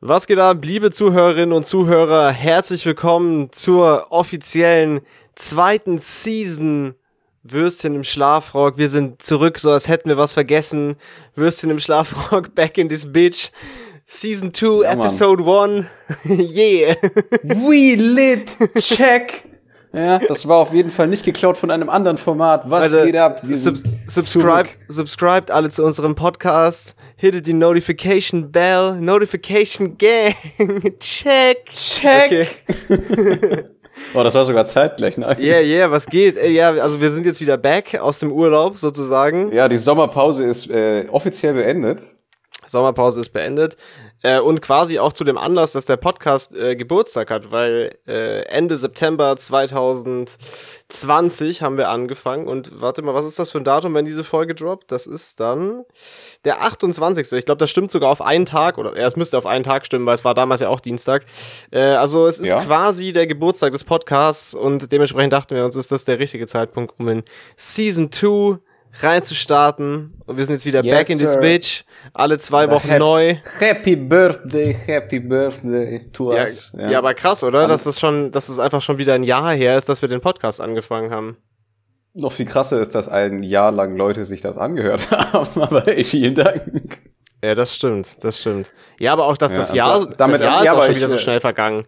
Was geht ab, liebe Zuhörerinnen und Zuhörer? Herzlich willkommen zur offiziellen zweiten Season Würstchen im Schlafrock. Wir sind zurück, so als hätten wir was vergessen. Würstchen im Schlafrock, back in this bitch. Season 2, Ja, Episode 1. yeah. We lit, check. Ja, das war auf jeden Fall nicht geklaut von einem anderen Format. Was Also, geht ab? Sub subscribe, subscribed alle zu unserem Podcast. Hittet die Notification Bell. Notification Gang. Check. Check. Okay. Oh, das war sogar zeitgleich, ne? Yeah, yeah, was geht? Äh, Ja, also wir sind jetzt wieder back aus dem Urlaub sozusagen. Ja, die Sommerpause ist äh, offiziell beendet. Sommerpause ist beendet. Äh, und quasi auch zu dem Anlass, dass der Podcast äh, Geburtstag hat, weil äh, Ende September 2020 haben wir angefangen. Und warte mal, was ist das für ein Datum, wenn diese Folge droppt? Das ist dann der 28. Ich glaube, das stimmt sogar auf einen Tag. Oder ja, es müsste auf einen Tag stimmen, weil es war damals ja auch Dienstag. Äh, also es ist Ja. quasi der Geburtstag des Podcasts und dementsprechend dachten wir uns, ist das der richtige Zeitpunkt, um in Season 2 reinzustarten. Und wir sind jetzt wieder Yes, back in this sir. bitch. Alle zwei Wochen Hap- neu. Happy Birthday, Happy Birthday to Ja, us. ja. aber krass, oder? Dass das schon, dass es einfach schon wieder ein Jahr her ist, dass wir den Podcast angefangen haben. Noch viel krasser ist, dass ein Jahr lang Leute sich das angehört haben. Aber ey, vielen Dank. Ja, das stimmt, das stimmt. Ja, aber auch, dass Ja, das Jahr, da- damit- das Jahr ja, ist auch schon wieder so äh, schnell vergangen.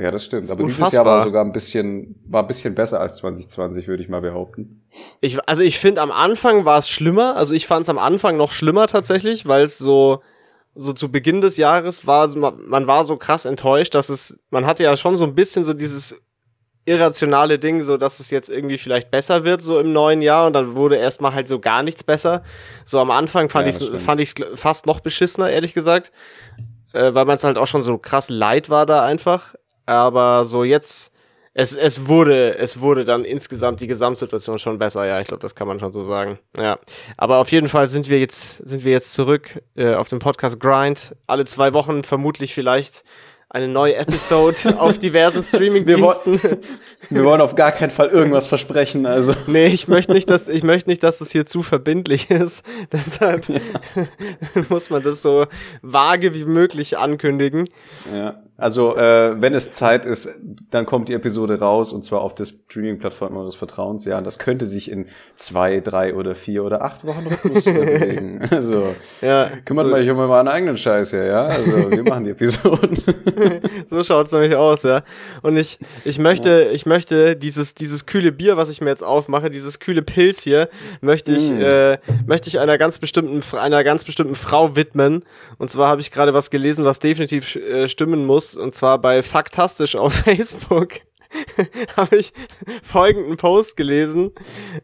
Ja, das stimmt. Aber dieses unfassbar. Jahr war sogar ein bisschen, war ein bisschen besser als 2020, würde ich mal behaupten. Ich, also ich finde, am Anfang war es schlimmer. Also ich fand es am Anfang noch schlimmer tatsächlich, weil es so, so zu Beginn des Jahres war, man, war so krass enttäuscht, dass es, man hatte ja schon so ein bisschen so dieses irrationale Ding, so dass es jetzt irgendwie vielleicht besser wird, so im neuen Jahr und dann wurde erstmal halt so gar nichts besser. So am Anfang fand Ja, ich das fand ich fast noch beschissener, ehrlich gesagt, äh, weil man es halt auch schon so krass leid war da einfach. Aber so jetzt, es, es wurde, es wurde dann insgesamt die Gesamtsituation schon besser, ja, ich glaube, das kann man schon so sagen. Ja. Aber auf jeden Fall sind wir jetzt, sind wir jetzt zurück äh, auf dem Podcast Grind. Alle zwei Wochen vermutlich vielleicht eine neue Episode auf diversen Streaming-Diensten. Wir wollen auf gar keinen Fall irgendwas versprechen, also. Nee, ich möchte nicht, dass ich möchte nicht, dass das hier zu verbindlich ist. Deshalb muss man das so vage wie möglich ankündigen. Ja. Also, äh, wenn es Zeit ist, dann kommt die Episode raus und zwar auf der Streaming-Plattform eures Vertrauens. Ja, und das könnte sich in zwei, drei oder vier oder acht Wochen Rhythmus bewegen. Also, Ja, kümmert so, euch um euren eigenen Scheiß hier, ja? Also, wir machen die Episoden. so schaut's nämlich aus, ja. Und ich, ich möchte, ich möchte dieses, dieses kühle Bier, was ich mir jetzt aufmache, dieses kühle Pilz hier, möchte ich, Mm. äh, möchte ich einer ganz bestimmten, einer ganz bestimmten Frau widmen. Und zwar habe ich gerade was gelesen, was definitiv äh, stimmen muss. Und zwar bei Faktastisch auf Facebook. habe ich folgenden Post gelesen.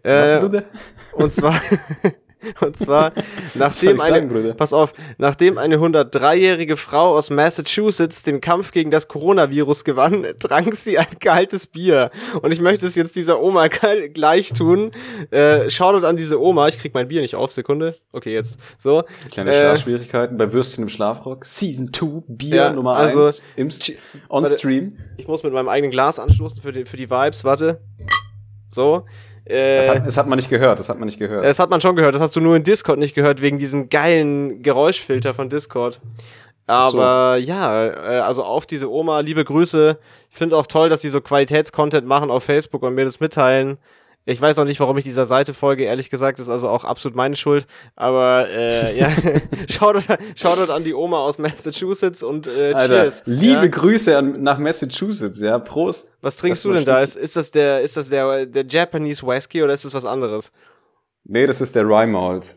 Was, Äh, Bruder? und zwar, und zwar, nachdem eine, sagen, Bruder? pass auf, nachdem eine 103-jährige Frau aus Massachusetts den Kampf gegen das Coronavirus gewann, trank sie ein kaltes Bier. Und ich möchte es jetzt dieser Oma gleich tun. Äh, Shoutout an diese Oma. Ich krieg mein Bier nicht auf. Sekunde. Okay, jetzt. So. Kleine Äh, Startschwierigkeiten bei Würstchen im Schlafrock. Season 2, Bier Ja, Nummer also, 1 im St on warte. Stream. Ich muss mit meinem eigenen Glas anstoßen für die, für die Vibes. Warte. So. Äh, Das hat, das hat man nicht gehört, das hat man nicht gehört. Das hat man schon gehört. Das hast du nur in Discord nicht gehört, wegen diesem geilen Geräuschfilter von Discord. Aber ja, äh, also auf diese Oma, liebe Grüße. Ich finde auch toll, dass sie so Qualitätscontent machen auf Facebook und mir das mitteilen. Ich weiß noch nicht, warum ich dieser Seite folge, ehrlich gesagt, ist also auch absolut meine Schuld. Aber äh, ja, Shoutout, Shoutout an die Oma aus Massachusetts und äh, Alter, cheers. liebe ja. Grüße an, nach Massachusetts, ja, Prost. Was trinkst Das du denn da? Ist, ist das der, ist das der, der Japanese Whisky oder ist das was anderes? Nee, das ist der Rye Malt.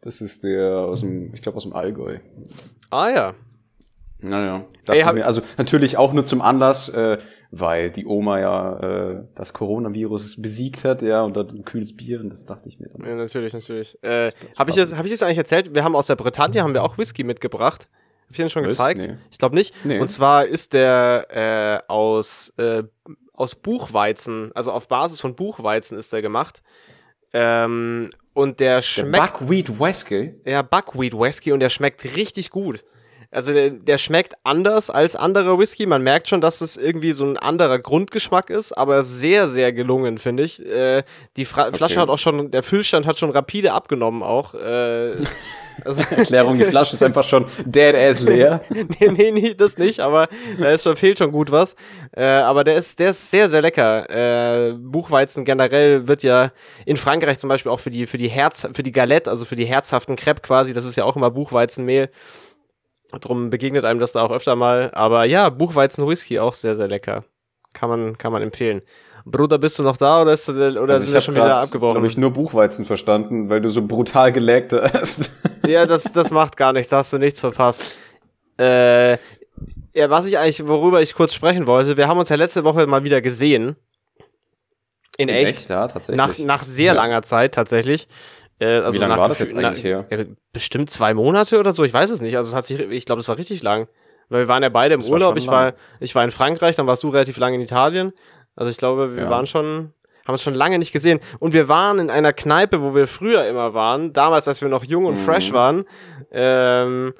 Das ist der aus dem, ich glaube aus dem Allgäu. Ah ja. Naja, Ey, mir, also natürlich auch nur zum Anlass, äh, weil die Oma ja äh, das Coronavirus besiegt hat, ja, und dann ein kühles Bier und das dachte ich mir dann. Ja, natürlich, natürlich. Äh, habe ich, das- hab ich das eigentlich erzählt? Wir haben aus der Bretagne haben wir auch Whisky mitgebracht. Hab ich den schon Was? gezeigt? Nee. Ich glaube nicht. Nee. Und zwar ist der äh, aus, äh, aus Buchweizen, also auf Basis von Buchweizen ist der gemacht. Ähm, und der Der schmeckt, Buckwheat Whisky. ja, Buckwheat Whisky und der schmeckt richtig gut. Also der, der schmeckt anders als andere Whisky. Man merkt schon, dass es irgendwie so ein anderer Grundgeschmack ist, aber sehr, sehr gelungen, finde ich. Äh, die Fra Flasche hat auch schon, der Füllstand hat schon rapide abgenommen auch. Äh, Also, Erklärung, die Flasche ist einfach schon dead ass leer. nee, nee, nee, das nicht, aber da ist schon, fehlt schon gut was. Äh, aber der ist, der ist sehr, sehr lecker. Äh, Buchweizen generell wird ja in Frankreich zum Beispiel auch für die, für die Herz, für die Galette, also für die herzhaften Crepe quasi, das ist ja auch immer Buchweizenmehl. Drum begegnet einem das da auch öfter mal. Aber ja, Buchweizen-Whisky auch sehr, sehr lecker. Kann man, kann man empfehlen. Bruder, bist du noch da oder, ist, oder Also sind wir schon wieder abgebrochen? habe ich nur Buchweizen verstanden, weil du so brutal geleckt hast. Ja, das, das macht gar nichts, hast du nichts verpasst. Äh, ja, was ich eigentlich, worüber ich kurz sprechen wollte, wir haben uns ja letzte Woche mal wieder gesehen. In, echt. Ja, tatsächlich. Nach, nach sehr Ja. langer Zeit tatsächlich. Äh, also Wie lange war das jetzt eigentlich her? Ja, bestimmt zwei Monate oder so, ich weiß es nicht. Also es hat sich, ich glaube, es war richtig lang. Weil wir waren ja beide im Das war Urlaub. schon Ich war, ich war in Frankreich, dann warst du relativ lange in Italien. Also ich glaube, wir Ja. waren schon, haben es schon lange nicht gesehen. Und wir waren in einer Kneipe, wo wir früher immer waren, damals, als wir noch jung und Mhm. fresh waren. Ähm,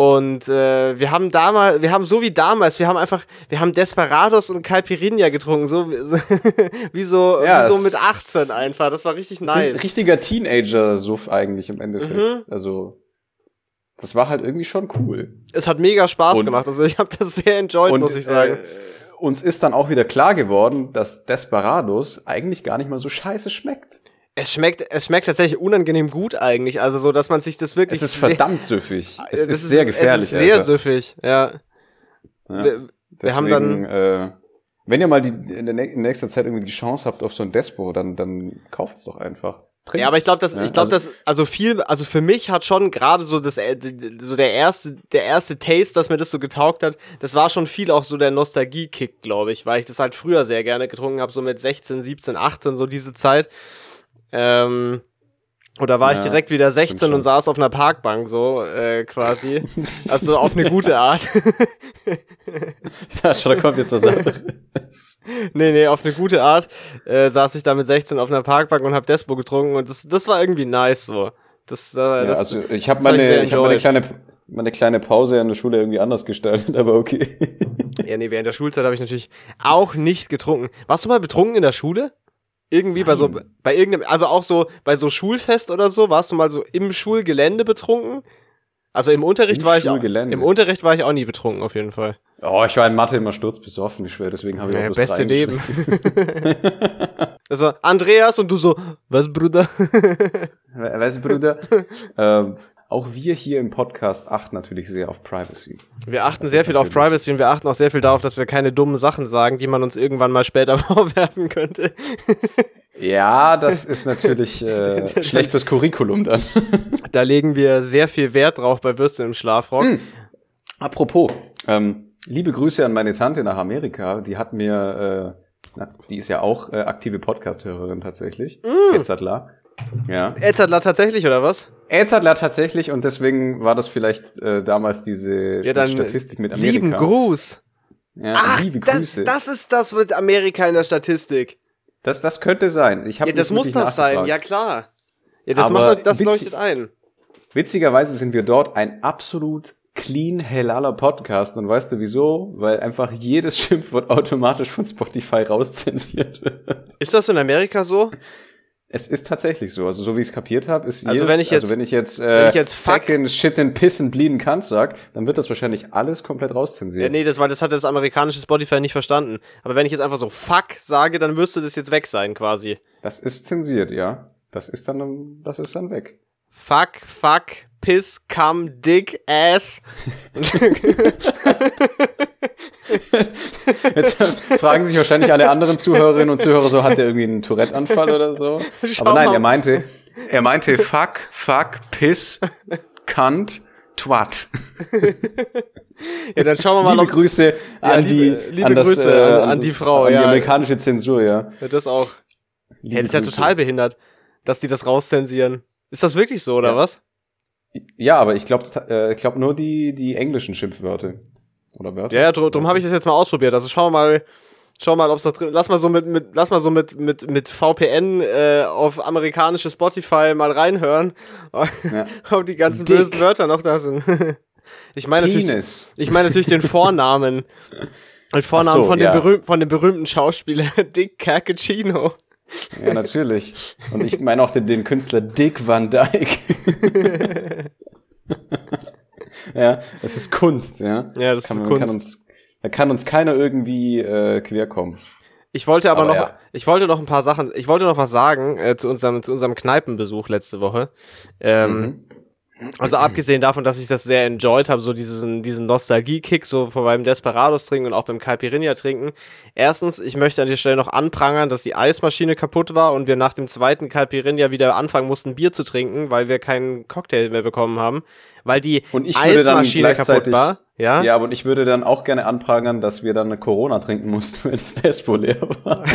und äh, wir haben damals, wir haben so wie damals, wir haben einfach, wir haben Desperados und Caipirinha getrunken, so wie, so, Ja, wie so mit 18 einfach. Das war richtig nice. Richtiger Teenager-Suff eigentlich im Endeffekt. Mhm. Also, das war halt irgendwie schon cool. Es hat mega Spaß Und- gemacht. Also ich habe das sehr enjoyed, muss ich sagen. Äh, uns ist dann auch wieder klar geworden, dass Desperados eigentlich gar nicht mal so scheiße schmeckt. Es schmeckt, es schmeckt tatsächlich unangenehm gut eigentlich. Also so, dass man sich das wirklich. Es ist verdammt süffig. Es das ist sehr gefährlich. Es ist sehr Alter. süffig, ja. Ja. Wir, wir haben dann. äh, wenn ihr mal die, in, der, in nächster Zeit irgendwie die Chance habt auf so ein Despo, dann, dann kauft's doch einfach. Trinkt's. Ja, aber ich glaube, das, Ja, ich glaube, also- das, also viel, also für mich hat schon gerade so das, äh, so der erste, der erste Taste, dass mir das so getaugt hat, das war schon viel auch so der Nostalgie-Kick, glaube ich, weil ich das halt früher sehr gerne getrunken habe, so mit 16, 17, 18, so diese Zeit. Ähm, oder war ich Ja, direkt wieder 16 schon. und saß auf einer Parkbank, so, äh, quasi. Also auf eine gute Art. Ich dachte schon, da kommt jetzt was anderes. nee, nee, auf eine gute Art äh, saß ich da mit 16 auf einer Parkbank und hab Despo getrunken und das, das war irgendwie nice so. Das, äh, Ja, das, also ich habe ich meine, ich hab meine kleine, meine kleine Pause an der Schule irgendwie anders gestaltet, aber okay. ja, nee, während der Schulzeit habe ich natürlich auch nicht getrunken. Warst du mal betrunken in der Schule? Irgendwie bei so, Nein. bei irgendeinem, also auch so bei so Schulfest oder so, warst du mal so im Schulgelände betrunken? Also im Unterricht Im war ich auch, im Unterricht war ich auch nie betrunken auf jeden Fall. Oh, ich war in Mathe immer sturzbesoffen, ich schwöre, deswegen habe ich Naja, auch beste Leben. also Andreas und du so, was Bruder? Du, Bruder? ähm, auch wir hier im Podcast achten natürlich sehr auf Privacy. Wir achten Das sehr viel auf Privacy und wir achten auch sehr viel darauf, dass wir keine dummen Sachen sagen, die man uns irgendwann mal später vorwerfen könnte. Ja, das ist natürlich äh, schlecht fürs Curriculum dann. Da legen wir sehr viel Wert drauf bei Würstchen im Schlafrock. Hm. Apropos, ähm, liebe Grüße an meine Tante nach Amerika. Die hat mir, äh, na, die ist ja auch äh, aktive Podcast-Hörerin tatsächlich. Mm. Etzadler. Ja. Edzardler tatsächlich, oder was? Etzadler tatsächlich und deswegen war das vielleicht äh, damals diese Ja, dann Statistik mit Amerika. lieben Gruß. Ja, Ach, liebe das, Grüße. das ist das mit Amerika in der Statistik. Das, das könnte sein. Ich Ja, das muss das sein, ja klar. Ja, das, Aber macht, das witzig- leuchtet ein. Witzigerweise sind wir dort ein absolut clean, helaler Podcast. Und weißt du wieso? Weil einfach jedes Schimpfwort automatisch von Spotify rauszensiert wird. Ist das in Amerika so? Es ist tatsächlich so. Also so wie ich es kapiert habe, ist Also jedes, wenn ich jetzt- also wenn ich jetzt, äh, wenn ich jetzt fuck- fucking shit and piss and bleeden kann sag, dann wird das wahrscheinlich alles komplett Ja, rauszensiert. nee, das, weil das hat das amerikanische Spotify nicht verstanden. Aber wenn ich jetzt einfach so fuck sage, dann müsste das jetzt weg sein, quasi. Das ist zensiert, ja. Das ist dann, das ist dann weg. Fuck, fuck, piss, come, dick, ass. Jetzt fragen sich wahrscheinlich alle anderen Zuhörerinnen und Zuhörer so, hat der irgendwie einen Tourette-Anfall oder so? Schau Aber nein, mal. er meinte, er meinte fuck, fuck, piss, cunt, twat. Ja, dann schauen wir mal, Liebe ob Grüße an liebe- die, liebe an das, Grüße äh, an- an die das- Frau, an ja. die amerikanische Zensur, ja. Ja, das auch. Liebe Ja, das ist ja total behindert, dass die das rauszensieren. Ist das wirklich so, oder Ja. was? Ja, aber ich glaube, äh, ich glaube nur die, die englischen Schimpfwörter. Oder Wörter? Ja, ja, drum, drum habe ich das jetzt mal ausprobiert. Also schau mal, schau mal, ob es noch drin. Lass mal so mit, mit lass mal so mit mit mit VPN äh, auf amerikanische Spotify mal reinhören, Ja. ob die ganzen Dick. bösen Wörter noch da sind. ich meine natürlich, ich meine natürlich den Vornamen. Den Vornamen so, von, dem ja. berühmten, von dem berühmten Schauspieler Dick Cappuccino. Ja, natürlich. Und ich meine auch den, den Künstler Dick Van Dyke. Ja, das ist Kunst, ja. Ja, das kann, ist man, Kunst. Kann uns, da kann uns keiner irgendwie äh, querkommen. Ich wollte aber, Aber noch, ja. ich wollte noch ein paar Sachen, ich wollte noch was sagen äh, zu unserem, zu unserem Kneipenbesuch letzte Woche. Ähm, Mhm. Also abgesehen davon, dass ich das sehr enjoyed habe, so diesen, diesen Nostalgie-Kick, so vor beim Desperados trinken und auch beim Caipirinha trinken. Erstens, ich möchte an der Stelle noch anprangern, dass die Eismaschine kaputt war und wir nach dem zweiten Caipirinha wieder anfangen mussten, Bier zu trinken, weil wir keinen Cocktail mehr bekommen haben. Weil die Und ich würde dann Eismaschine kaputt war. Ja? ja, aber und ich würde dann auch gerne anprangern, dass wir dann eine Corona trinken mussten, wenn das Despo leer war.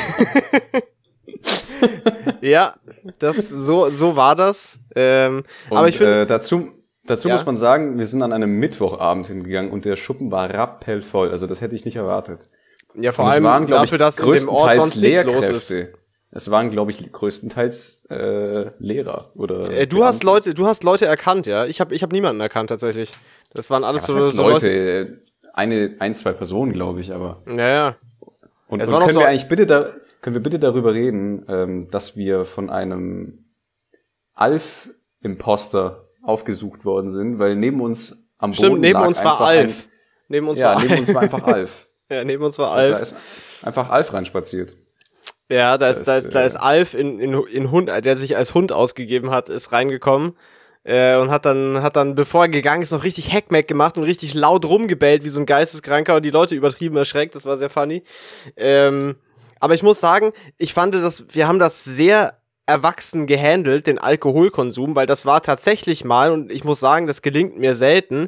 Ja, das, so, so war das. Ähm, Und, aber ich finde, äh, dazu, dazu Ja? muss man sagen, wir sind an einem Mittwochabend hingegangen und der Schuppen war rappellvoll. Also das hätte ich nicht erwartet. ja, vor allem waren, dafür, dass ich, in dem Ort größtenteils sonst nichts los ist. Es waren, glaube ich, größtenteils äh, Lehrer oder. Äh, du hast Beamte. Leute, du hast Leute erkannt, ja. Ich habe ich hab niemanden erkannt tatsächlich. Das waren alles Was so, heißt so Leute, äh, eine, ein, zwei Personen, glaube ich, aber. Ja, ja. Und, Es und können so- wir eigentlich bitte da, können wir bitte darüber reden, ähm, dass wir von einem Alf-Imposter aufgesucht worden sind, weil neben uns am Boden Stimmt, neben lag uns war Alf. Neben Ein, uns ja, war neben Alf. uns war einfach Alf. ja, neben uns war Da Alf. ist einfach Alf reinspaziert. Ja, da ist, da ist, da äh, ist Alf in, in, in Hund, der sich als Hund ausgegeben hat, ist reingekommen. Äh, und hat dann, hat dann, bevor er gegangen ist, noch richtig Hackmack gemacht und richtig laut rumgebellt wie so ein Geisteskranker und die Leute übertrieben erschreckt. Das war sehr funny. Ähm, aber ich muss sagen, ich fand das, wir haben das sehr erwachsen gehandelt, den Alkoholkonsum, weil das war tatsächlich mal, und ich muss sagen, das gelingt mir selten,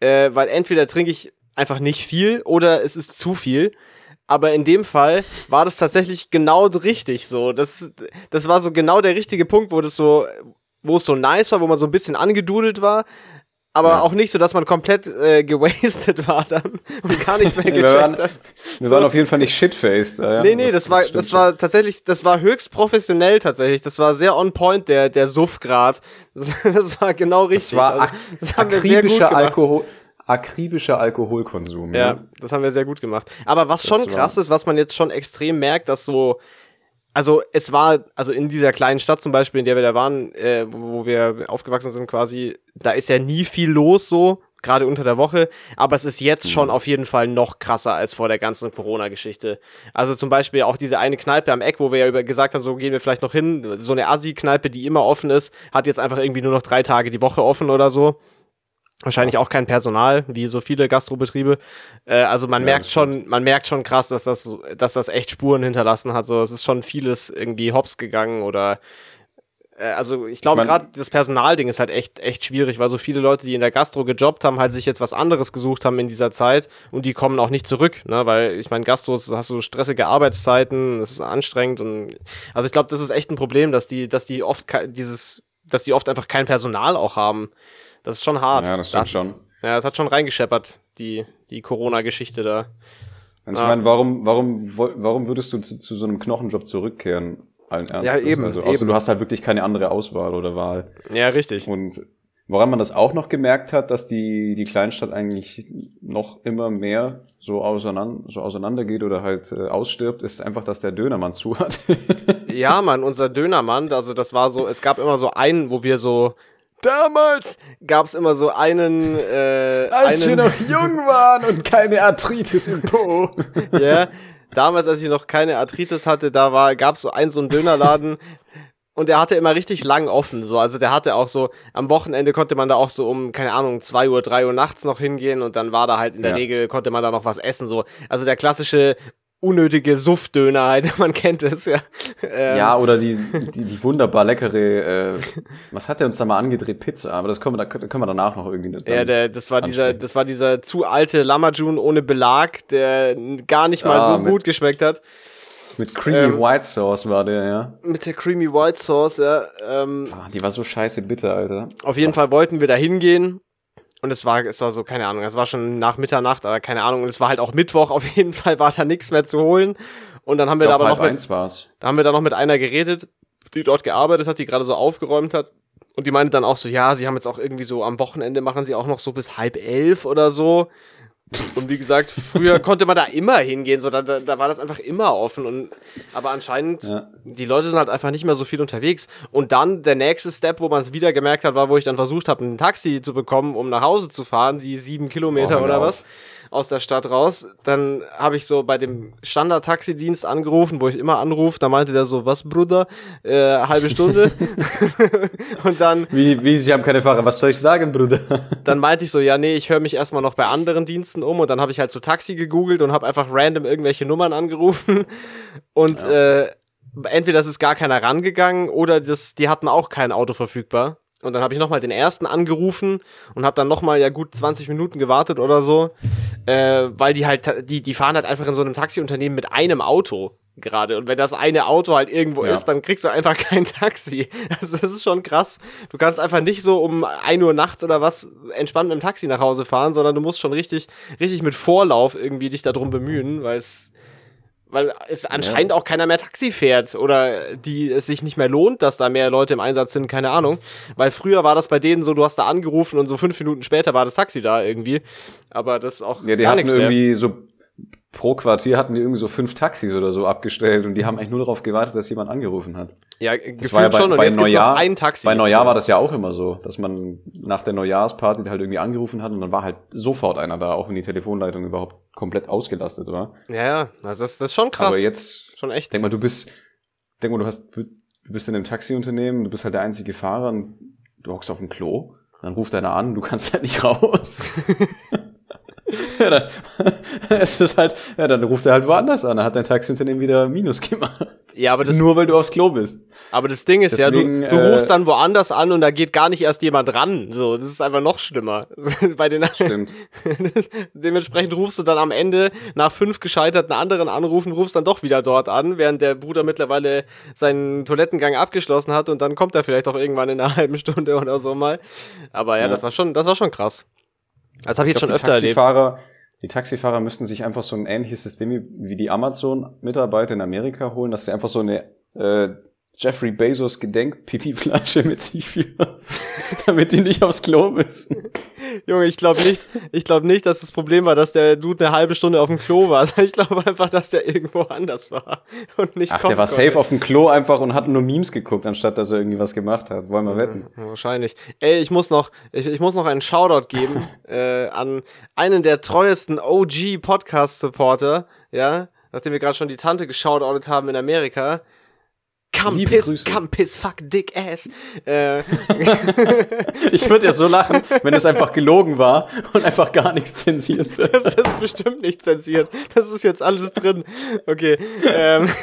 äh, weil entweder trinke ich einfach nicht viel oder es ist zu viel. Aber in dem Fall war das tatsächlich genau richtig so. Das, das war so genau der richtige Punkt, wo das so, wo es so nice war, wo man so ein bisschen angedudelt war. Aber Ja. auch nicht so, dass man komplett äh, gewastet war dann und gar nichts mehr Wir gecheckt waren, hat. wir So. waren auf jeden Fall nicht shitfaced. Ja, Nee, nee, das, war, stimmt das schon. war tatsächlich, das war höchst professionell tatsächlich. Das war sehr on point, der, der Suffgrad. Das, das war genau richtig. Das war Also, ak das wir sehr gut akribischer. Alkohol, akribischer Alkoholkonsum. Ja, das haben wir sehr gut gemacht. Aber was schon war- krass ist, was man jetzt schon extrem merkt, dass so, also es war, also in dieser kleinen Stadt zum Beispiel, in der wir da waren, äh, wo wir aufgewachsen sind quasi, da ist ja nie viel los so, gerade unter der Woche, aber es ist jetzt schon auf jeden Fall noch krasser als vor der ganzen Corona-Geschichte. Also zum Beispiel auch diese eine Kneipe am Eck, wo wir ja über gesagt haben, so gehen wir vielleicht noch hin, so eine Assi-Kneipe, die immer offen ist, hat jetzt einfach irgendwie nur noch drei Tage die Woche offen oder so. Wahrscheinlich auch kein Personal, wie so viele Gastrobetriebe. Äh, also man Ja, merkt schon, man merkt schon krass, dass das, dass das echt Spuren hinterlassen hat. So, es ist schon vieles irgendwie hops gegangen oder also ich glaube mein- gerade das Personalding ist halt echt echt schwierig, weil so viele Leute, die in der Gastro gejobbt haben, halt sich jetzt was anderes gesucht haben in dieser Zeit und die kommen auch nicht zurück, ne? Weil ich meine, Gastros hast du stressige Arbeitszeiten, es ist anstrengend und also ich glaube, das ist echt ein Problem, dass die, dass die oft dieses, dass die oft einfach kein Personal auch haben. Das ist schon hart. Ja, das stimmt Das- schon. Ja, es hat schon reingescheppert, die, die Corona-Geschichte da. Und ich Ja. meine, warum, warum, warum würdest du zu, zu so einem Knochenjob zurückkehren? Allen Ernstes. Ja, eben, Also, außer eben. du hast halt wirklich keine andere Auswahl oder Wahl. Ja, richtig. Und woran man das auch noch gemerkt hat, dass die, die Kleinstadt eigentlich noch immer mehr so auseinander, so auseinandergeht oder halt äh, ausstirbt, ist einfach, dass der Dönermann zu hat. Ja, Mann, unser Dönermann, also das war so, es gab immer so einen, wo wir so, damals gab es immer so einen, äh, einen, jung waren und keine Arthritis im Po. ja, damals, als ich noch keine Arthritis hatte, da war, gab es so einen, so einen Dönerladen, und der hatte immer richtig lang offen, so. Also der hatte auch so, am Wochenende konnte man da auch so um, keine Ahnung, 2 Uhr, 3 Uhr nachts noch hingehen und dann war da halt in der Ja. Regel, konnte man da noch was essen, so. Also der klassische unnötige Suffdöner halt, man kennt es, ja. Ähm, Ja, oder die, die, die wunderbar leckere, äh, was hat der uns da mal angedreht? Pizza, aber das können wir, da können wir danach noch irgendwie. Ja, der, das war dieser, das war dieser zu alte Lamajun ohne Belag, der gar nicht mal Ah, so mit- gut geschmeckt hat. Mit Creamy ähm, White Sauce war der, ja. Mit der Creamy White Sauce, ja. Ähm, Ah, Die war so scheiße bitter, Alter. auf jeden Fall wollten wir da hingehen. Und es war, es war so, keine Ahnung, es war schon nach Mitternacht, aber keine Ahnung. Und es war halt auch Mittwoch, auf jeden Fall war da nichts mehr zu holen. Und dann haben wir da aber noch mit, eins war's. da haben wir da noch mit einer geredet, die dort gearbeitet hat, die gerade so aufgeräumt hat. Und die meinte dann auch so, ja, sie haben jetzt auch irgendwie so am Wochenende machen sie auch noch so bis halb elf oder so. Und wie gesagt, früher konnte man da immer hingehen, so da, da, war das einfach immer offen. Und, aber anscheinend, Ja. die Leute sind halt einfach nicht mehr so viel unterwegs. Und dann der nächste Step, wo man es wieder gemerkt hat, war, wo ich dann versucht habe, ein Taxi zu bekommen, um nach Hause zu fahren, die sieben Kilometer Oh, hör oder was aus der Stadt raus. Dann habe ich so bei dem Standard-Taxidienst angerufen, wo ich immer anrufe. Da meinte der so, was, Bruder? Äh, halbe Stunde. und dann Wie, wie, Sie haben keine Fahrer, was soll ich sagen, Bruder? dann meinte ich so, ja, nee, ich höre mich erstmal noch bei anderen Diensten um und dann habe ich halt so Taxi gegoogelt und habe einfach random irgendwelche Nummern angerufen und äh, entweder ist es gar keiner rangegangen oder das, die hatten auch kein Auto verfügbar. Und dann habe ich nochmal den ersten angerufen und habe dann nochmal ja gut 20 Minuten gewartet oder so, äh, weil die halt, die, die fahren halt einfach in so einem Taxiunternehmen mit einem Auto gerade. Und wenn das eine Auto halt irgendwo Ja. ist, dann kriegst du einfach kein Taxi. Also das ist schon krass. Du kannst einfach nicht so um 1 Uhr nachts oder was entspannt mit dem Taxi nach Hause fahren, sondern du musst schon richtig, richtig mit Vorlauf irgendwie dich darum bemühen, weil es weil es anscheinend auch keiner mehr Taxi fährt oder die es sich nicht mehr lohnt, dass da mehr Leute im Einsatz sind, keine Ahnung. Weil früher war das bei denen so, du hast da angerufen und so fünf Minuten später war das Taxi da irgendwie. Aber das ist auch Ja, die gar hatten nichts mehr. irgendwie so pro Quartier hatten die irgendwie so fünf Taxis oder so abgestellt und die haben eigentlich nur darauf gewartet, dass jemand angerufen hat. Ja, Das gefühlt war ja bei, schon und bei Neujahr. ein Taxi. Bei Neujahr war das ja auch immer so, dass man nach der Neujahrsparty halt irgendwie angerufen hat und dann war halt sofort einer da, auch wenn die Telefonleitung überhaupt komplett ausgelastet war. Ja, ja, also das, das ist schon krass. Aber jetzt, schon echt. denk mal, du bist, denk mal, du hast, du bist in einem Taxiunternehmen, du bist halt der einzige Fahrer und du hockst auf dem Klo, dann ruft einer an, du kannst halt nicht raus. ja, dann, es ist halt, ja, dann ruft er halt woanders an, dann hat dein Taxiunternehmen wieder Minus gemacht. ja, aber das, Nur weil du aufs Klo bist. aber das Ding ist Deswegen, ja, du, du äh, rufst dann woanders an und da geht gar nicht erst jemand ran. So, das ist einfach noch schlimmer. Bei den Stimmt. Dementsprechend rufst du dann am Ende nach fünf gescheiterten anderen Anrufen, rufst dann doch wieder dort an, während der Bruder mittlerweile seinen Toilettengang abgeschlossen hat und dann kommt er vielleicht auch irgendwann in einer halben Stunde oder so mal. Aber ja, Ja. das war schon, das war schon krass. Das habe ich jetzt schon glaub, öfter erlebt. Taxifahrer, Die Taxifahrer müssten sich einfach so ein ähnliches System wie- wie die Amazon-Mitarbeiter in Amerika holen, dass sie einfach so eine äh, Jeffrey Bezos Gedenk-Pipi-Flasche mit sich führen, damit die nicht aufs Klo müssen. Junge, ich glaube nicht, ich glaube nicht, dass das Problem war, dass der Dude eine halbe Stunde auf dem Klo war. Ich glaube einfach, dass der irgendwo anders war und nicht Ach, der war konnte. safe auf dem Klo einfach und hat nur Memes geguckt, anstatt dass er irgendwie was gemacht hat. Wollen wir wetten? Ja, Wahrscheinlich. Ey, ich muss noch, ich, ich muss noch einen Shoutout geben äh, an einen der treuesten OG-Podcast-Supporter, ja, nachdem wir gerade schon die Tante geshoutoutet haben in Amerika. Come Liebe piss, Grüße. come piss, fuck dick ass. Äh, Ich würde ja so lachen, wenn es einfach gelogen war und einfach gar nichts zensiert wird. das ist bestimmt nicht zensiert. Das ist jetzt alles drin. Okay. Ähm,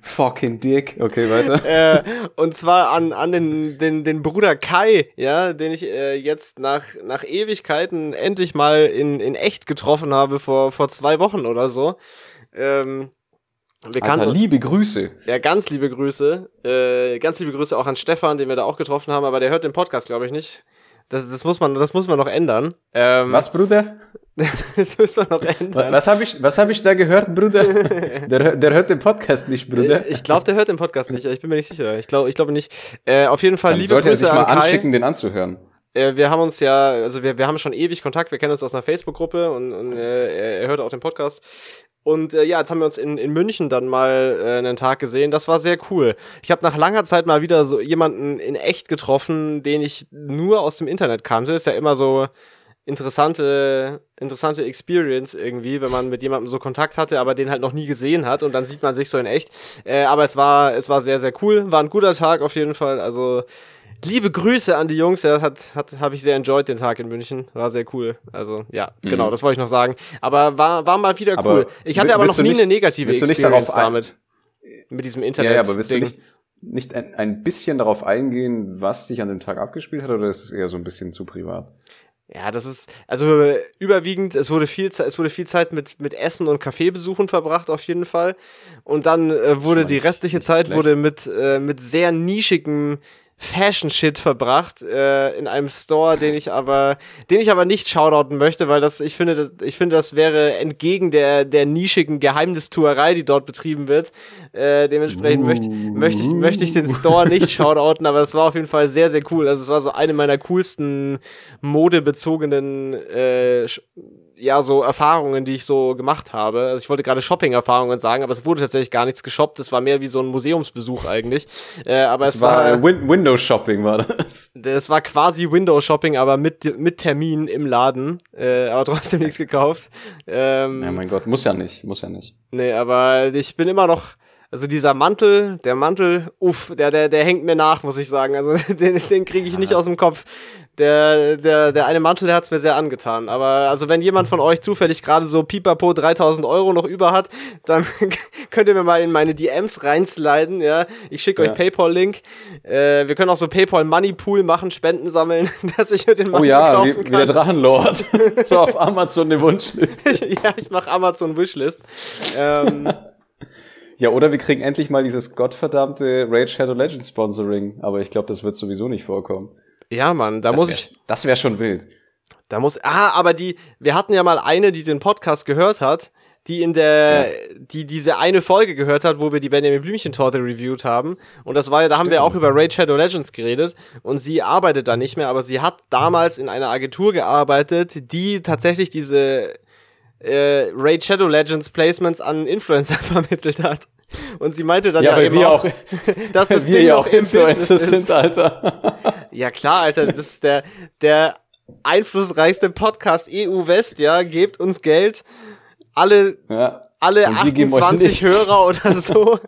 Fucking Dick. Okay, weiter. äh, und zwar an, an den, den, den Bruder Kai, ja, den ich äh, jetzt nach, nach Ewigkeiten endlich mal in, in echt getroffen habe, vor, vor zwei Wochen oder so. Ähm, wir Alter, kannten, liebe Grüße. ja, ganz liebe Grüße. Äh, ganz liebe Grüße auch an Stefan, den wir da auch getroffen haben, aber der hört den Podcast, glaube ich, nicht. Das, das, muss man, das muss man noch ändern. Ähm, Was, Bruder? das müssen wir noch ändern. Was habe ich, was hab ich da gehört, Bruder? Der, der hört den Podcast nicht, Bruder. Ich glaube, der hört den Podcast nicht. Ich bin mir nicht sicher. Ich glaube, ich glaube nicht. Äh, auf jeden Fall Dann liebe sollte er Grüße sich mal an anschicken, den anzuhören. Äh, wir haben uns ja, also wir, wir haben schon ewig Kontakt, wir kennen uns aus einer Facebook-Gruppe und, und äh, er, er hört auch den Podcast. Und äh, ja, jetzt haben wir uns in, in München dann mal äh, einen Tag gesehen. Das war sehr cool. Ich habe nach langer Zeit mal wieder so jemanden in echt getroffen, den ich nur aus dem Internet kannte. Ist ja immer so interessante, interessante Experience irgendwie, wenn man mit jemandem so Kontakt hatte, aber den halt noch nie gesehen hat und dann sieht man sich so in echt. Äh, aber es war, es war sehr, sehr cool. War ein guter Tag auf jeden Fall. Also liebe Grüße an die Jungs. Ja, hat, hat, habe ich sehr enjoyed den Tag in München. War sehr cool. Also ja, genau, das wollte ich noch sagen. Aber war, war mal wieder Mhm. Aber cool. Ich hatte aber noch nie nicht- eine negative willst du nicht Experience damit. Mit diesem Ja, Internet. ja, aber willst du nicht, nicht ein, ein bisschen darauf eingehen, was sich an dem Tag abgespielt hat, oder ist es eher so ein bisschen zu privat? Ja, das ist, also überwiegend, es wurde viel, es wurde viel Zeit mit, mit Essen und Kaffeebesuchen verbracht, auf jeden Fall. Und dann äh, wurde die restliche Zeit wurde mit, äh, mit sehr nischigem Fashion-Shit verbracht äh, in einem Store, den ich aber, den ich aber nicht shoutouten möchte, weil das, ich finde, das, ich finde, das wäre entgegen der, der nischigen Geheimnistuerei, die dort betrieben wird. Äh, dementsprechend uh. möchte, möchte, ich, möchte ich den Store nicht shoutouten, aber es war auf jeden Fall sehr, sehr cool. Also es war so eine meiner coolsten modebezogenen äh, ja, so Erfahrungen, die ich so gemacht habe. Also ich wollte gerade Shopping-Erfahrungen sagen, aber es wurde tatsächlich gar nichts geshoppt. Es war mehr wie so ein Museumsbesuch eigentlich. Äh, aber es, es war, war Win Windows-Shopping, war das? Das war quasi Windows-Shopping, aber mit, mit Termin im Laden. Äh, aber trotzdem nichts gekauft. Ähm, ja, mein Gott, muss ja nicht, muss ja nicht. Nee, aber ich bin immer noch also dieser Mantel, der Mantel, uff, der, der, der hängt mir nach, muss ich sagen. Also den, den kriege ich nicht aus dem Kopf der, der, der eine Mantel, der hat es mir sehr angetan. Aber also wenn jemand von euch zufällig gerade so pipapo 3000 Euro noch über hat, dann könnt ihr mir mal in meine DMs reinsliden, ja. Ich schicke ja. euch Paypal-Link. Äh, wir können auch so Paypal Money Pool machen, Spenden sammeln, dass ich mir den Mantel Oh ja, wie, wie der Drachenlord. so auf Amazon eine Wunschliste. ja, ich mache Amazon Wishlist. Ähm, ja, oder wir kriegen endlich mal dieses gottverdammte Raid Shadow Legends Sponsoring. Aber ich glaube, das wird sowieso nicht vorkommen. Ja, Mann, da das muss wär, ich. Das wäre schon wild. Da muss. Ah, aber die. Wir hatten ja mal eine, die den Podcast gehört hat, die in der, ja. die diese eine Folge gehört hat, wo wir die Benjamin Blümchen Torte reviewed haben. Und das war ja, da Stimmt. haben wir auch über Raid Shadow Legends geredet. Und sie arbeitet da nicht mehr, aber sie hat damals in einer Agentur gearbeitet, die tatsächlich diese äh, Raid Shadow Legends Placements an Influencer vermittelt hat. Und sie meinte dann ja, ja eben wir auch, dass das wir Ding ja auch Influencer sind, Alter. Ja klar, Alter, das ist der, der einflussreichste Podcast EU West, ja, gebt uns Geld. Alle, ja. alle 28 Hörer oder so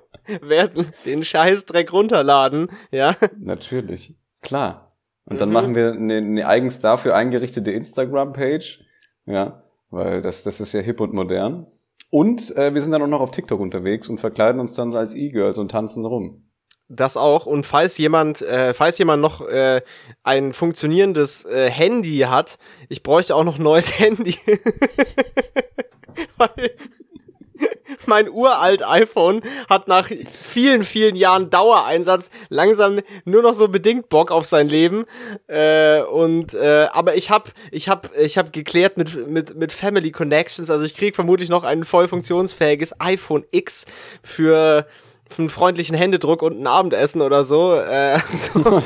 werden den Scheißdreck runterladen, ja. Natürlich, klar. Und dann mhm. machen wir eine, eine eigens dafür eingerichtete Instagram-Page, ja, weil das, das ist ja hip und modern. Und äh, wir sind dann auch noch auf TikTok unterwegs und verkleiden uns dann als E-Girls und tanzen rum. Das auch. Und falls jemand, äh, falls jemand noch äh, ein funktionierendes äh, Handy hat, ich bräuchte auch noch neues Handy. Weil mein uralt iPhone hat nach vielen, vielen Jahren Dauereinsatz langsam nur noch so bedingt Bock auf sein Leben. Äh, und äh, aber ich habe ich hab, ich hab geklärt mit, mit, mit Family Connections. Also ich krieg vermutlich noch ein voll funktionsfähiges iPhone X für einen freundlichen Händedruck und ein Abendessen oder so. Äh, so.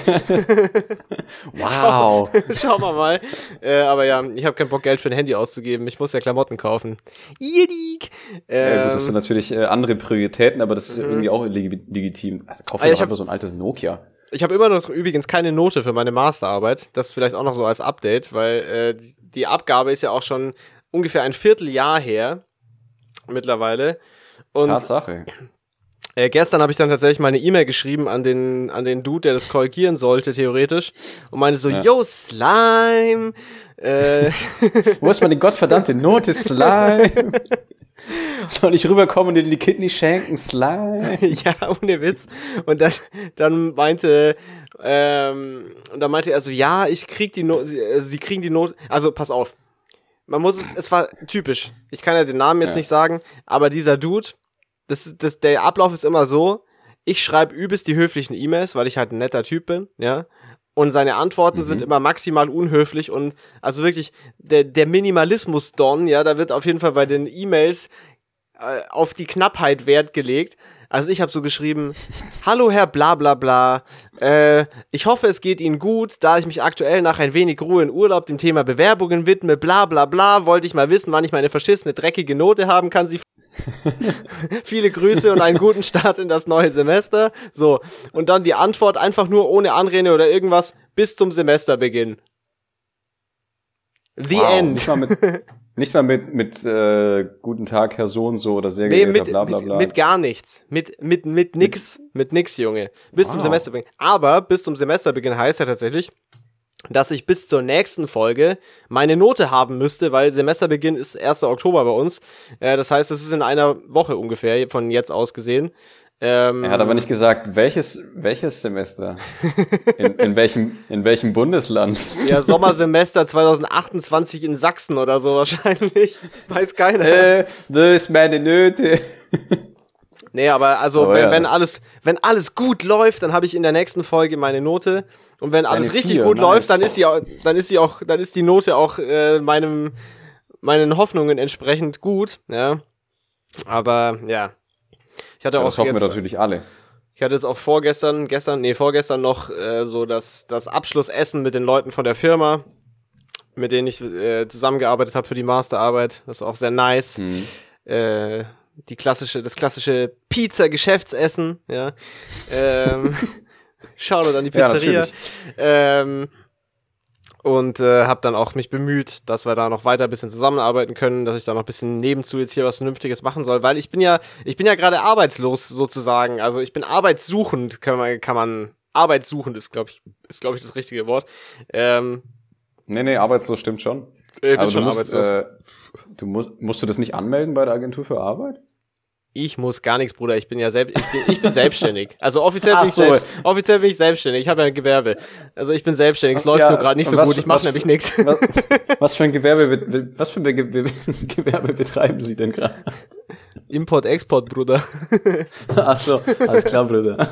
wow. Schau, schauen wir mal. Äh, aber ja, ich habe keinen Bock, Geld für ein Handy auszugeben. Ich muss ja Klamotten kaufen. Jidik. Ähm, ja, gut, das sind natürlich äh, andere Prioritäten, aber das ist mhm. irgendwie auch legitim. Kauf dir also einfach so ein altes Nokia. Ich habe immer noch übrigens keine Note für meine Masterarbeit. Das vielleicht auch noch so als Update, weil äh, die Abgabe ist ja auch schon ungefähr ein Vierteljahr her mittlerweile. Und Tatsache. Äh, gestern habe ich dann tatsächlich mal eine E-Mail geschrieben an den, an den Dude, der das korrigieren sollte, theoretisch. Und meinte so, ja. yo, Slime. Äh, Wo ist meine gottverdammte Note, Slime? Soll ich rüberkommen und dir die Kidney schenken? Slime? ja, ohne Witz. Und dann, dann meinte, ähm, und dann meinte er so, ja, ich krieg die Note, sie, äh, sie kriegen die Note, also pass auf. Man muss es, es war typisch. Ich kann ja den Namen jetzt ja. nicht sagen, aber dieser Dude, das, das, der Ablauf ist immer so, ich schreibe übelst die höflichen E-Mails, weil ich halt ein netter Typ bin, ja. Und seine Antworten mhm. sind immer maximal unhöflich und also wirklich der, der Minimalismus-Don, ja, da wird auf jeden Fall bei den E-Mails äh, auf die Knappheit Wert gelegt. Also ich habe so geschrieben, hallo Herr bla bla bla, äh, ich hoffe es geht Ihnen gut, da ich mich aktuell nach ein wenig Ruhe in Urlaub dem Thema Bewerbungen widme, bla bla bla, wollte ich mal wissen, wann ich meine verschissene dreckige Note haben kann. Sie Viele Grüße und einen guten Start in das neue Semester. So, und dann die Antwort einfach nur ohne Anrede oder irgendwas bis zum Semesterbeginn. The wow, End. Nicht mal mit, nicht mal mit, mit äh, Guten Tag, Herr So und so oder sehr geehrter, nee, mit, bla bla bla. Mit, mit gar nichts. Mit, mit, mit nix. Mit nix, Junge. Bis wow. zum Semesterbeginn. Aber bis zum Semesterbeginn heißt ja tatsächlich, dass ich bis zur nächsten Folge meine Note haben müsste, weil Semesterbeginn ist 1. Oktober bei uns. Äh, das heißt, es ist in einer Woche ungefähr von jetzt aus gesehen. Ähm, er hat aber nicht gesagt, welches, welches Semester? In, in, welchem, in welchem Bundesland? Ja, Sommersemester 2028 in Sachsen oder so wahrscheinlich. Weiß keiner. Äh, das ist meine Nöte. Nee, aber also Aber wenn, ja, wenn alles, wenn alles gut läuft, dann habe ich in der nächsten Folge meine Note. Und wenn alles richtig vier, gut nice. läuft, dann ist sie auch, dann ist sie auch, dann ist die Note auch äh, meinem, meinen Hoffnungen entsprechend gut. Ja. Aber ja. Ich hatte Ja, auch das hoffen wir jetzt, natürlich alle. ich hatte jetzt auch vorgestern, gestern, nee, vorgestern noch äh, so das, das Abschlussessen mit den Leuten von der Firma, mit denen ich äh, zusammengearbeitet habe für die Masterarbeit. Das war auch sehr nice. Mhm. Äh, die klassische, das klassische Pizza-Geschäftsessen, ja. Ähm, Shoutout an die Ja, Pizzeria. natürlich. ähm, und äh, habe dann auch mich bemüht, dass wir da noch weiter ein bisschen zusammenarbeiten können, dass ich da noch ein bisschen nebenzu jetzt hier was Vernünftiges machen soll, weil ich bin ja, ich bin ja gerade arbeitslos sozusagen. Also ich bin arbeitssuchend, kann man, kann man arbeitssuchend ist, glaube ich, ist glaube ich das richtige Wort. Ähm, Nee, nee, arbeitslos stimmt schon. ich bin Aber du schon musst, arbeitslos. äh, du musst, musst du das nicht anmelden bei der Agentur für Arbeit? Ich muss gar nichts, Bruder. Ich bin ja selbst, ich bin, ich bin selbstständig. Also offiziell bin ich so. selbst, offiziell bin ich selbstständig. Ich habe ja ein Gewerbe. Also ich bin selbstständig. Es läuft Ja, nur gerade nicht so was- gut. Ich mache nämlich nichts. Was, was für ein Gewerbe, be- was für ein Ge Ge Gewerbe betreiben Sie denn gerade? Import, Export, Bruder. Ach so, alles klar, Bruder.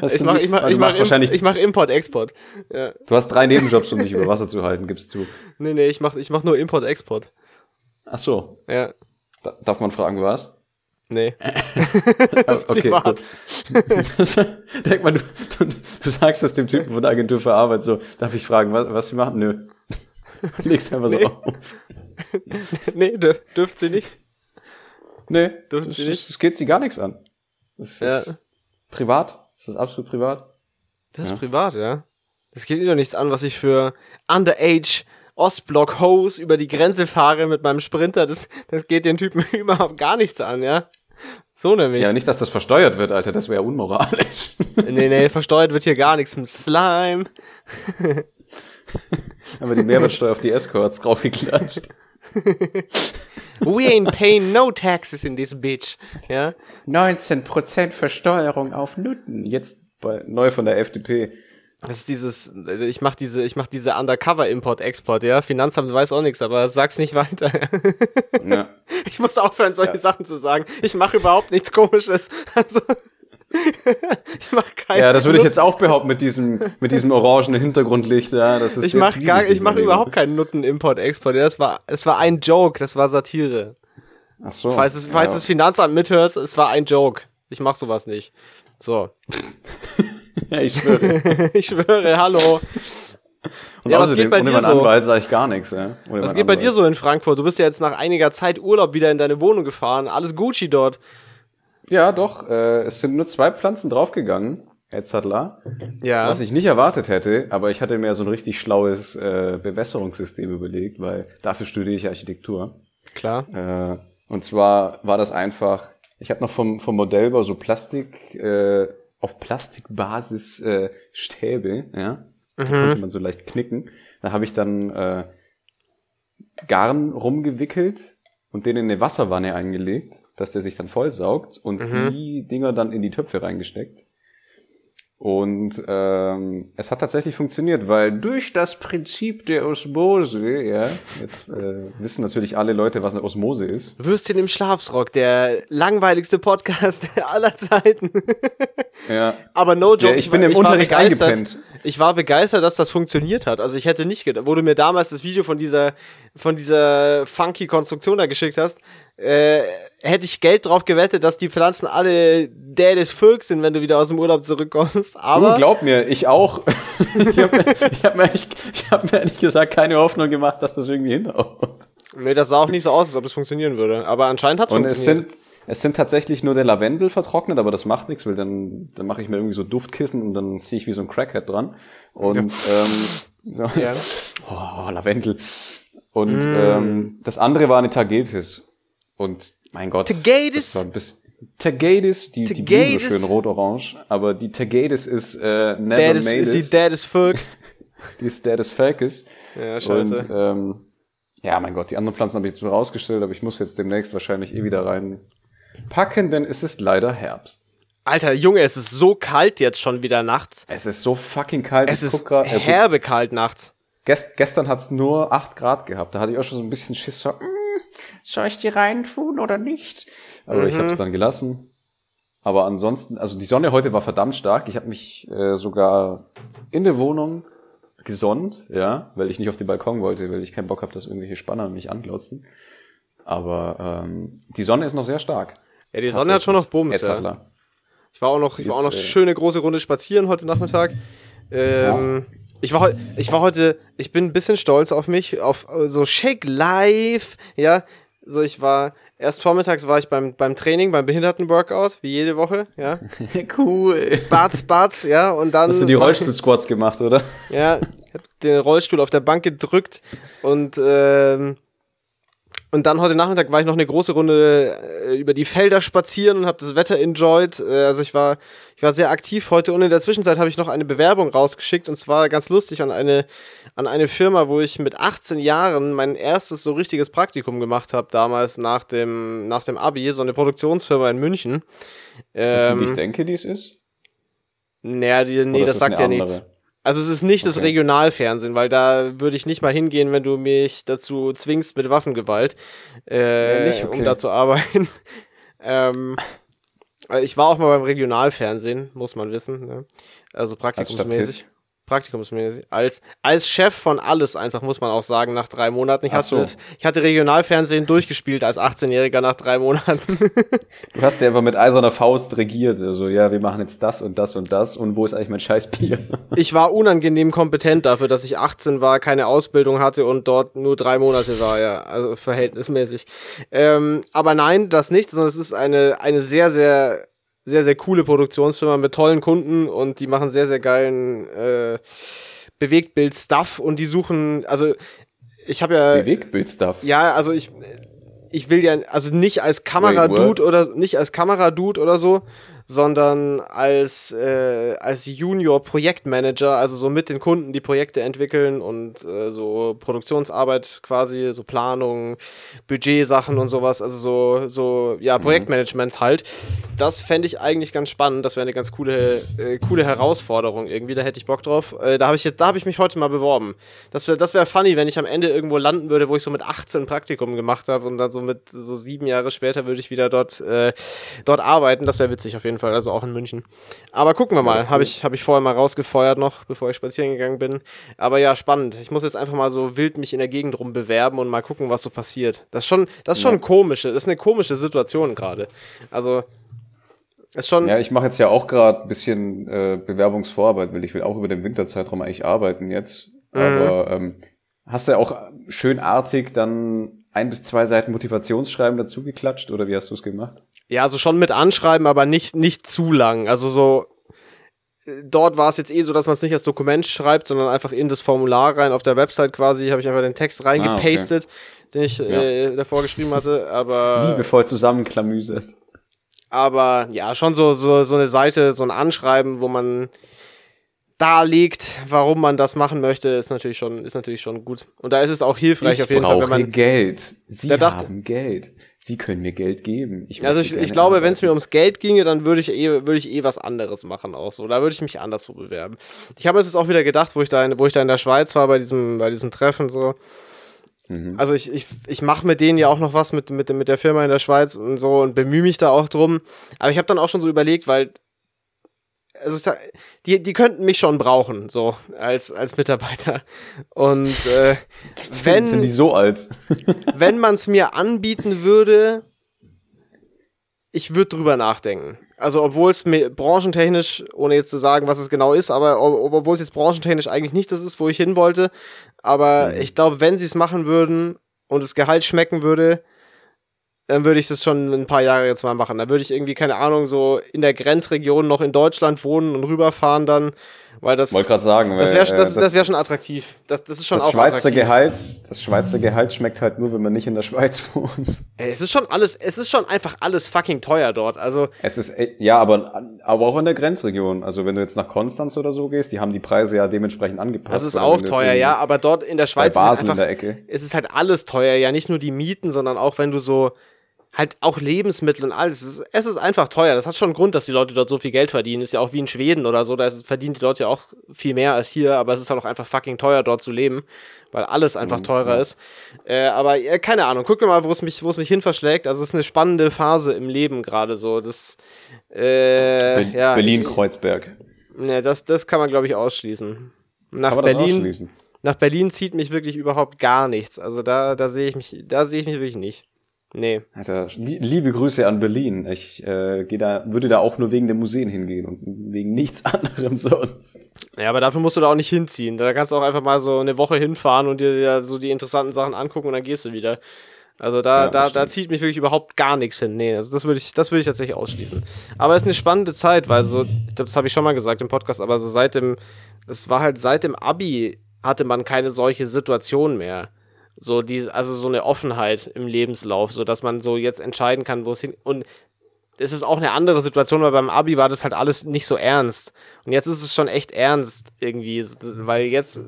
Was Ich mache ich mach, ich mach, wahrscheinlich, ich mach Import, Export. Ja. du hast drei Nebenjobs, um dich über Wasser zu halten, gibst zu. Nee, nee, ich mach, ich mach nur Import, Export. Ach so, Ja. Da, darf man fragen, was? Nee. das ist privat. Denk mal, du, du, du sagst das dem Typen von der Agentur für Arbeit so, darf ich fragen, was, was sie machen? Nö. Legst einfach so Nee. auf. nee, dür dürft sie nicht. Nee, Dürfen das, sie nicht? das geht sie gar nichts an. Das Ja. ist privat. Das ist absolut privat. Das ist Ja. privat, ja. Das geht ihr doch nichts an, was ich für Underage Ostblock Hose über die Grenze fahre mit meinem Sprinter. Das, das geht den Typen überhaupt gar nichts an, ja. So nämlich. Ja, nicht, dass das versteuert wird, Alter, das wäre unmoralisch. Nee, nee, versteuert wird hier gar nichts mit Slime. Aber die Mehrwertsteuer auf die Escorts draufgeklatscht. We ain't paying no taxes in this bitch. Ja. 19% Versteuerung auf Nutten. Jetzt bei, neu von der FDP. Das ist dieses, ich mach diese, ich mach diese Undercover-Import-Export, ja. Finanzamt weiß auch nichts, aber sag's nicht weiter. Ja. Ich muss aufhören, solche Ja. Sachen zu sagen. Ich mache überhaupt nichts komisches. Also, ich mach kein. ja, das würde ich jetzt auch behaupten mit diesem, mit diesem orangenen Hintergrundlicht. Ja, das ist Ich jetzt mach wie gar, ich mach mein Lieber. überhaupt keinen Nutten-Import-Export. Ja, das war, es war ein Joke, das war Satire. Ach so. Falls es, falls ja. das Finanzamt mithört, es war ein Joke. Ich mach sowas nicht. So. Ja, ich schwöre. Ich schwöre, hallo. Und Ja, was außerdem, geht bei ohne dir so? Anwalt sage ich gar nichts. Ja? Ohne Was geht bei dir so in Frankfurt? Du bist ja jetzt nach einiger Zeit Urlaub wieder in deine Wohnung gefahren. Alles Gucci dort. Ja, doch. Äh, es sind nur zwei Pflanzen draufgegangen. Etzadler. Ja. Was ich nicht erwartet hätte, aber ich hatte mir so ein richtig schlaues äh, Bewässerungssystem überlegt, weil dafür studiere ich Architektur. Klar. Äh, und zwar war das einfach, ich habe noch vom, vom Modellbau so Plastik, äh, auf Plastikbasis äh, Stäbe, ja. Die konnte man so leicht knicken. Da habe ich dann äh, Garn rumgewickelt und den in eine Wasserwanne eingelegt, dass der sich dann vollsaugt und die Dinger dann in die Töpfe reingesteckt. Und ähm, es hat tatsächlich funktioniert, weil durch das Prinzip der Osmose, ja, jetzt äh, wissen natürlich alle Leute, was eine Osmose ist. Würstchen im Schlafsrock, der langweiligste Podcast aller Zeiten. Ja, Aber no joke. Ja, ich bin war- im Unterricht eingepennt. Ich war begeistert, dass das funktioniert hat. Also ich hätte nicht gedacht, wo du mir damals das Video von dieser, von dieser funky Konstruktion da geschickt hast, äh, hätte ich Geld drauf gewettet, dass die Pflanzen alle der des Volks sind, wenn du wieder aus dem Urlaub zurückkommst. Aber du glaub mir, ich auch. ich habe mir, ich hab mir, ehrlich- ich hab mir ehrlich gesagt keine Hoffnung gemacht, dass das irgendwie hinhaut. nee, das sah auch nicht so aus, als ob es funktionieren würde. Aber anscheinend hat es Und es funktioniert. sind, es sind tatsächlich nur der Lavendel vertrocknet, aber das macht nichts, weil dann, dann mache ich mir irgendwie so Duftkissen und dann ziehe ich wie so ein Crackhead dran. Und ähm, so, Ja. oh, Lavendel. Und ähm, das andere war eine Tagetes. Und mein Gott. Tagetes? das war ein bisschen- Tagetes, die, die Blume so Tagetes? schön rot-orange, aber die Tagetes ist äh, never Dad ist, made ist is. die Dad is Volk. Die ist der des Falkes. Ja, scheiße. Und ähm, ja, mein Gott, die anderen Pflanzen habe ich jetzt rausgestellt, aber ich muss jetzt demnächst wahrscheinlich eh wieder reinpacken, denn es ist leider Herbst. Alter, Junge, es ist so kalt jetzt schon wieder nachts. Es ist so fucking kalt. Es ist grad- äh, herbe kalt nachts. gest, gestern hat's nur 8 Grad gehabt. Da hatte ich auch schon so ein bisschen Schiss. So, mm, soll ich die reintun oder nicht? Aber mhm. ich habe es dann gelassen. Aber ansonsten, also die Sonne heute war verdammt stark. Ich habe mich äh, sogar in der Wohnung gesonnt, ja, weil ich nicht auf den Balkon wollte, weil ich keinen Bock habe, dass irgendwelche Spanner mich anglotzen. Aber ähm, die Sonne ist noch sehr stark. Ja, die Sonne hat schon noch Bums, ja. Ich war auch noch, ich war auch noch äh, schöne große Runde spazieren heute Nachmittag. Ähm, ja. Ich war, ich war heute, ich bin ein bisschen stolz auf mich, auf so Shake Live, ja. So, ich war, erst vormittags war ich beim, beim Training, beim Behinderten-Workout, wie jede Woche, ja. cool. Barts, Barts, ja, und dann. Hast du die Rollstuhl-Squats gemacht, oder? Ja, ich hab den Rollstuhl auf der Bank gedrückt und, ähm, und dann heute Nachmittag war ich noch eine große Runde äh, über die Felder spazieren und habe das Wetter enjoyed. Äh, also ich war, ich war sehr aktiv heute und in der Zwischenzeit habe ich noch eine Bewerbung rausgeschickt und zwar ganz lustig an eine, an eine Firma, wo ich mit 18 Jahren mein erstes so richtiges Praktikum gemacht habe, damals nach dem, nach dem Abi, so eine Produktionsfirma in München. Ist das die, die ich ähm, denke, die es ist? Naja, die, nee, das sagt ja nichts. Also es ist nicht okay. das Regionalfernsehen, weil da würde ich nicht mal hingehen, wenn du mich dazu zwingst mit Waffengewalt, äh, ja, nicht, okay. um da zu arbeiten. ähm, ich war auch mal beim Regionalfernsehen, muss man wissen. Ne? Also praktikumsmäßig praktikumsmäßig, als, als Chef von alles einfach, muss man auch sagen, nach drei Monaten. Ich, hatte, so. ich hatte Regionalfernsehen durchgespielt als 18-Jähriger nach drei Monaten. du hast ja einfach mit eiserner Faust regiert. Also, ja, wir machen jetzt das und das und das und wo ist eigentlich mein Scheißbier? ich war unangenehm kompetent dafür, dass ich 18 war, keine Ausbildung hatte und dort nur drei Monate war, ja, also verhältnismäßig. Ähm, aber nein, das nicht, sondern es ist eine, eine sehr, sehr sehr, sehr coole Produktionsfirma mit tollen Kunden und die machen sehr, sehr geilen äh, Bewegtbild-Stuff und die suchen, also ich habe ja. Bewegtbild-Stuff? Ja, also ich, ich will ja, also nicht als Kameradude oder nicht als Kameradude oder so, sondern als, äh, als Junior-Projektmanager, also so mit den Kunden die Projekte entwickeln und äh, so Produktionsarbeit quasi, so Planung, Budgetsachen und sowas, also so, so ja, mhm. Projektmanagement halt. Das fände ich eigentlich ganz spannend, das wäre eine ganz coole, äh, coole Herausforderung irgendwie, da hätte ich Bock drauf. Äh, da habe ich, hab ich mich heute mal beworben. Das wäre das wär funny, wenn ich am Ende irgendwo landen würde, wo ich so mit 18 Praktikum gemacht habe und dann so mit so sieben Jahre später würde ich wieder dort, äh, dort arbeiten. Das wäre witzig auf jeden Fall. Fall, also auch in München. Aber gucken wir mal. Ja, cool. Habe ich, hab ich vorher mal rausgefeuert noch, bevor ich spazieren gegangen bin. Aber ja, spannend. Ich muss jetzt einfach mal so wild mich in der Gegend rum bewerben und mal gucken, was so passiert. Das ist schon, das ist schon ja. komische, das ist eine komische Situation gerade. Also, ist schon. Ja, ich mache jetzt ja auch gerade ein bisschen äh, Bewerbungsvorarbeit, weil ich will auch über den Winterzeitraum eigentlich arbeiten jetzt. Mhm. Aber ähm, hast du ja auch schön artig dann ein bis zwei Seiten Motivationsschreiben dazu geklatscht oder wie hast du es gemacht? Ja, also schon mit Anschreiben, aber nicht, nicht zu lang. Also so, äh, dort war es jetzt eh so, dass man es nicht als Dokument schreibt, sondern einfach in das Formular rein auf der Website quasi, habe ich einfach den Text reingepastet, ah, okay. den ich ja. äh, davor geschrieben hatte, aber. Liebevoll zusammenklamüsert. Aber ja, schon so, so, so eine Seite, so ein Anschreiben, wo man darlegt, warum man das machen möchte, ist natürlich schon, ist natürlich schon gut. Und da ist es auch hilfreich ich auf jeden Fall, wenn man Geld. Sie dachte, haben Geld. Sie können mir Geld geben. Ich also ich, ich glaube, wenn es mir ums Geld ginge, dann würde ich eh, würde ich eh was anderes machen auch so. Da würde ich mich anderswo bewerben. Ich habe es jetzt auch wieder gedacht, wo ich da, in, wo ich da in der Schweiz war bei diesem, bei diesem Treffen so. Mhm. Also ich, ich, ich mache mit denen ja auch noch was mit, mit, mit der Firma in der Schweiz und so und bemühe mich da auch drum. Aber ich habe dann auch schon so überlegt, weil also die, die könnten mich schon brauchen, so als, als Mitarbeiter. Und äh, wenn. Sind die so alt? wenn man es mir anbieten würde, ich würde drüber nachdenken. Also, obwohl es branchentechnisch, ohne jetzt zu sagen, was es genau ist, aber obwohl es jetzt branchentechnisch eigentlich nicht das ist, wo ich hin wollte. Aber mhm. ich glaube, wenn sie es machen würden und das Gehalt schmecken würde, dann würde ich das schon ein paar Jahre jetzt mal machen. Da würde ich irgendwie, keine Ahnung, so in der Grenzregion noch in Deutschland wohnen und rüberfahren dann, weil das. Wollte gerade sagen, das wäre das, das wär schon attraktiv. Das, das ist schon das auch Schweizer attraktiv. Gehalt, das Schweizer Gehalt schmeckt halt nur, wenn man nicht in der Schweiz wohnt. Ey, es ist schon alles, es ist schon einfach alles fucking teuer dort. Also. Es ist, ja, aber, aber auch in der Grenzregion. Also wenn du jetzt nach Konstanz oder so gehst, die haben die Preise ja dementsprechend angepasst. Das ist auch teuer, ja, aber dort in der Schweiz bei Basel ist, einfach, in der Ecke. es ist halt alles teuer. Ja, nicht nur die Mieten, sondern auch wenn du so, halt auch Lebensmittel und alles. Es ist, es ist einfach teuer. Das hat schon einen Grund, dass die Leute dort so viel Geld verdienen. Ist ja auch wie in Schweden oder so. Da ist, verdienen die Leute ja auch viel mehr als hier, aber es ist halt auch einfach fucking teuer, dort zu leben, weil alles einfach Mhm, teurer ist. Äh, aber äh, keine Ahnung, guck mal, wo es mich, wo es mich hin verschlägt. Also es ist eine spannende Phase im Leben gerade so. Das, äh, Be ja, Berlin-Kreuzberg. Ne, das, das kann man, glaube ich, ausschließen. Nach Berlin, ausschließen? nach Berlin zieht mich wirklich überhaupt gar nichts. Also da, da sehe ich mich, da sehe ich mich wirklich nicht. Nee. Alter, li- liebe Grüße an Berlin. Ich äh, geh da, würde da auch nur wegen der Museen hingehen und wegen nichts anderem sonst. Ja, aber dafür musst du da auch nicht hinziehen. Da kannst du auch einfach mal so eine Woche hinfahren und dir ja so die interessanten Sachen angucken und dann gehst du wieder. Also da, Ja, da, da zieht mich wirklich überhaupt gar nichts hin. Nee, also das würde ich, das würde ich tatsächlich ausschließen. Aber es ist eine spannende Zeit, weil so, das habe ich schon mal gesagt im Podcast, aber so seit dem, es war halt seit dem Abi hatte man keine solche Situation mehr. So die, also so eine Offenheit im Lebenslauf, so dass man so jetzt entscheiden kann, wo es hin und es ist auch eine andere Situation, weil beim Abi war das halt alles nicht so ernst. Und jetzt ist es schon echt ernst irgendwie, weil jetzt,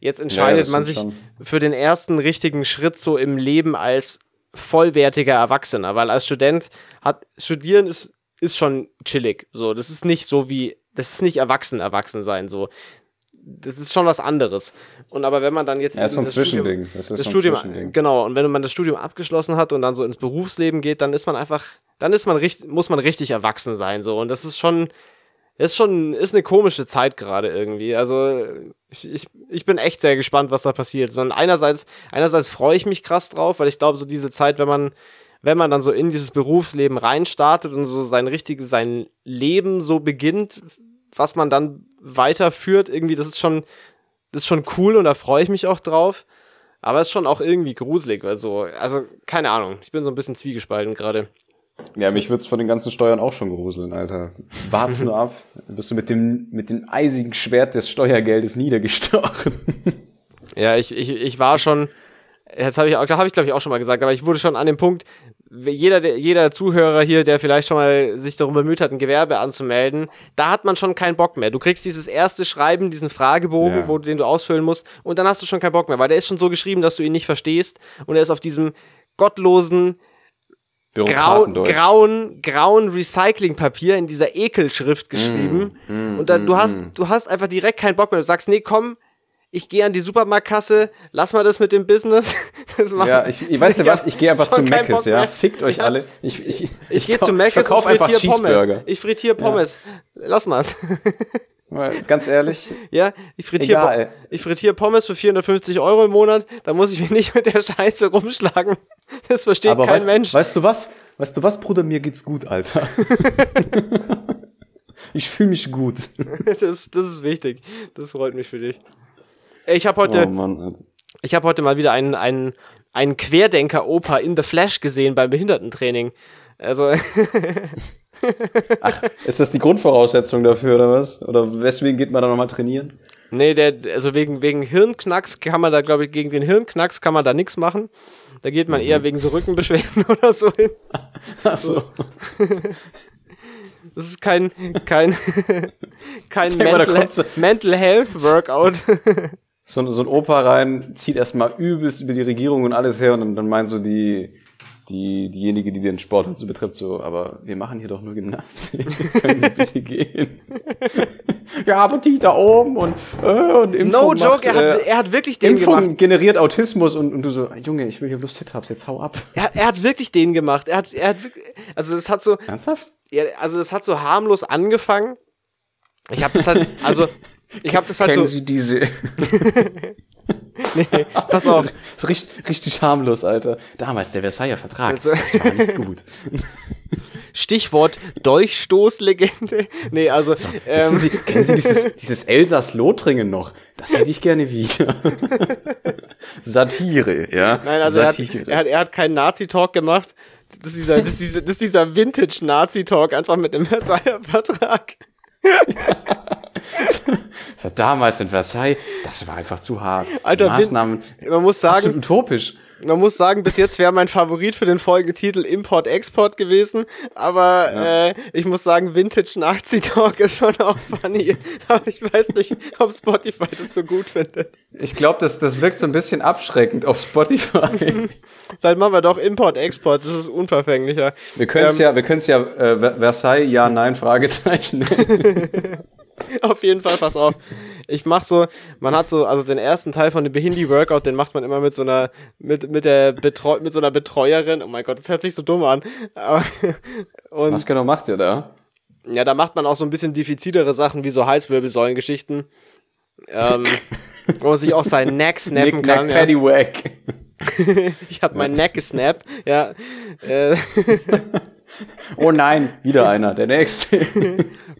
jetzt entscheidet das man sich für den ersten richtigen Schritt so im Leben als vollwertiger Erwachsener, weil als Student hat, studieren ist, ist schon chillig, so. Das ist nicht so wie, das ist nicht erwachsen, erwachsen sein, so. Das ist schon was anderes. Und aber wenn man dann jetzt Ja, ist so ein das Studium- Zwischending. Das ist das Studium, Zwischending. genau, und wenn man das Studium abgeschlossen hat und dann so ins Berufsleben geht, dann ist man einfach, dann ist man richtig, muss man richtig erwachsen sein, so. Und das ist schon, ist schon, ist eine komische Zeit gerade irgendwie. Also, ich, ich, ich bin echt sehr gespannt, was da passiert. Sondern einerseits, einerseits freue ich mich krass drauf, weil ich glaube, so diese Zeit, wenn man, wenn man dann so in dieses Berufsleben reinstartet und so sein richtiges, sein Leben so beginnt, was man dann weiterführt, irgendwie, das ist schon, das ist schon cool und da freue ich mich auch drauf. Aber es ist schon auch irgendwie gruselig, weil so, also, keine Ahnung, ich bin so ein bisschen zwiegespalten gerade. Ja, mich wird's von den ganzen Steuern auch schon gruseln, Alter. Wart's nur ab. Dann wirst du mit dem, mit dem eisigen Schwert des Steuergeldes niedergestochen. Ja, ich, ich, ich war schon, das habe ich, auch- hab ich glaube ich auch schon mal gesagt, aber ich wurde schon an dem Punkt, jeder, der, jeder Zuhörer hier, der vielleicht schon mal sich darum bemüht hat, ein Gewerbe anzumelden, da hat man schon keinen Bock mehr. Du kriegst dieses erste Schreiben, diesen Fragebogen, Ja. wo, du- den du ausfüllen musst, und dann hast du schon keinen Bock mehr, weil der ist schon so geschrieben, dass du ihn nicht verstehst und er ist auf diesem gottlosen, grau, grauen, grauen Recyclingpapier in dieser Ekelschrift geschrieben. Mm, und dann, du mm, hast, mm. du hast einfach direkt keinen Bock mehr. Du sagst, nee, komm, ich gehe an die Supermarktkasse, lass mal das mit dem Business. Das Ja, ich, ich weiß ja was, ich gehe einfach zu Bock ja. Fickt euch Ja. alle. Ich, ich, Ich gehe kau- zu Mc's und frittiere Pommes. Ich frittiere Pommes. Lass mal's. Mal Ganz ehrlich, Ja, ich frittiere, ich frittiere Pommes für 450 Euro im Monat. Da muss ich mich nicht mit der Scheiße rumschlagen. Das versteht aber kein weißt, Mensch. weißt du was? Weißt du was, Bruder, mir geht's gut, Alter. ich fühle mich gut. Das, das ist wichtig. Das freut mich für dich. Ich habe heute, Oh Mann, Alter. Ich habe heute mal wieder einen, einen, einen Querdenker-Opa in The Flash gesehen beim Behindertentraining. Also, Ist das die Grundvoraussetzung dafür, oder was? Oder weswegen geht man da nochmal trainieren? nee, der, also wegen, wegen Hirnknacks kann man da, glaube ich, gegen den Hirnknacks kann man da nichts machen. Da geht man Mhm. eher wegen so Rückenbeschwerden oder so hin. Ach so. Das ist kein, kein, kein mal, Mental, du- Mental Health Workout. So, so ein Opa rein, zieht erstmal übelst über die Regierung und alles her und dann, dann meint so die, die, diejenige, die den Sport halt so betreibt, so, aber wir machen hier doch nur Gymnastik. Können Sie bitte gehen? ja, aber die da oben und, äh, und Impfung No macht, joke, er hat, äh, er hat wirklich den Impfung gemacht. generiert Autismus und, und du so, Junge, ich will hier bloß Hit-Ups, jetzt hau ab. Er, hat- er hat wirklich den gemacht. Er hat, er hat wirklich, also es hat so, Ernsthaft? ja, also es hat so harmlos angefangen. Ich habe das halt, also ich habe das halt Kennen so, Sie diese? nee, pass auf. So richtig, richtig harmlos, Alter. Damals der Versailler Vertrag. Also- das war nicht gut. Stichwort Dolchstoßlegende. Nee, also Wissen ähm, Sie, kennen Sie dieses, dieses Elsass-Lothringen noch? Das hätte ich gerne wieder. Satire, ja. nein, also er hat, Satire. er hat, er hat keinen Nazi-Talk gemacht. Das ist dieser, das ist dieser, das ist dieser Vintage-Nazi-Talk, einfach mit dem Versailler Vertrag. das war damals in Versailles, das war einfach zu hart. Alter, Maßnahmen, man muss sagen, utopisch. Man muss sagen, bis jetzt wäre mein Favorit für den Folgetitel Import-Export gewesen. Aber ja. äh, ich muss sagen, Vintage Nazi Talk ist schon auch funny. Aber ich weiß nicht, ob Spotify das so gut findet. Ich glaube, das, das wirkt so ein bisschen abschreckend auf Spotify. Dann machen wir doch Import-Export, das ist unverfänglicher. Wir können es ähm, ja, wir können es ja äh, Versailles, ja, nein, Fragezeichen. auf jeden Fall, pass auf ich mach so, man hat so, also den ersten Teil von dem Behindi-Workout, den macht man immer mit so einer, mit, mit der Betreu mit so einer Betreuerin. Oh mein Gott, das hört sich so dumm an. und, Was genau macht ihr da? Ja, da macht man auch so ein bisschen diffizilere Sachen wie so Halswirbelsäulen-Geschichten. Ähm, wo man sich auch seinen Neck snappen Nick, kann. Neck, ja. Wack. ich habe meinen Neck gesnappt, ja. Oh nein, wieder einer, der nächste.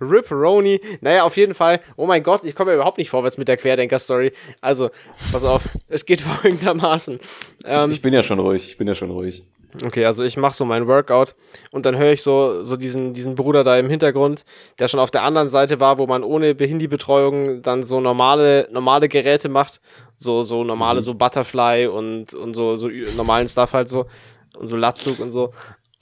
Rip Roni. Naja, auf jeden Fall. Oh mein Gott, ich komme ja überhaupt nicht vorwärts mit der Querdenker-Story. Also, pass auf, es geht folgendermaßen. Ähm, ich, ich, bin ja schon ruhig, ich bin ja schon ruhig. Okay, also ich mache so mein Workout und dann höre ich so, so diesen, diesen Bruder da im Hintergrund, der schon auf der anderen Seite war, wo man ohne Behindi-Betreuung dann so normale, normale Geräte macht. So, so normale, mhm. so Butterfly und, und so, so normalen Stuff halt so. Und so Latzug und so.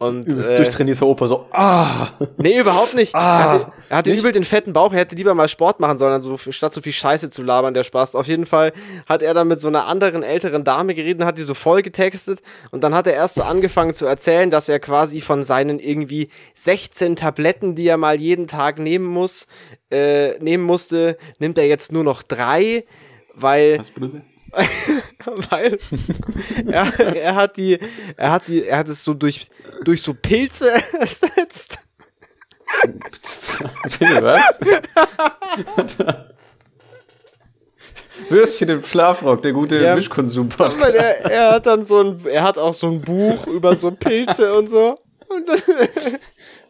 Und, Übelst äh, durchtrainierter Opa, so, ah! Nee, überhaupt nicht. Ah, er hatte, er hatte übel den fetten Bauch, er hätte lieber mal Sport machen sollen, also statt so viel Scheiße zu labern, der Spaß. Auf jeden Fall hat er dann mit so einer anderen älteren Dame geredet, hat die so voll getextet und dann hat er erst so angefangen zu erzählen, dass er quasi von seinen irgendwie 16 Tabletten, die er mal jeden Tag nehmen muss, äh, nehmen musste, nimmt er jetzt nur noch drei, weil. Was, Bruder? weil er, er hat die, er hat die, er hat es so durch, durch so Pilze ersetzt. Bitte, was? Würstchen im Schlafrock, der gute ja, Mischkonsum-Podcast. Er, er hat dann so ein, er hat auch so ein Buch über so Pilze und so. Und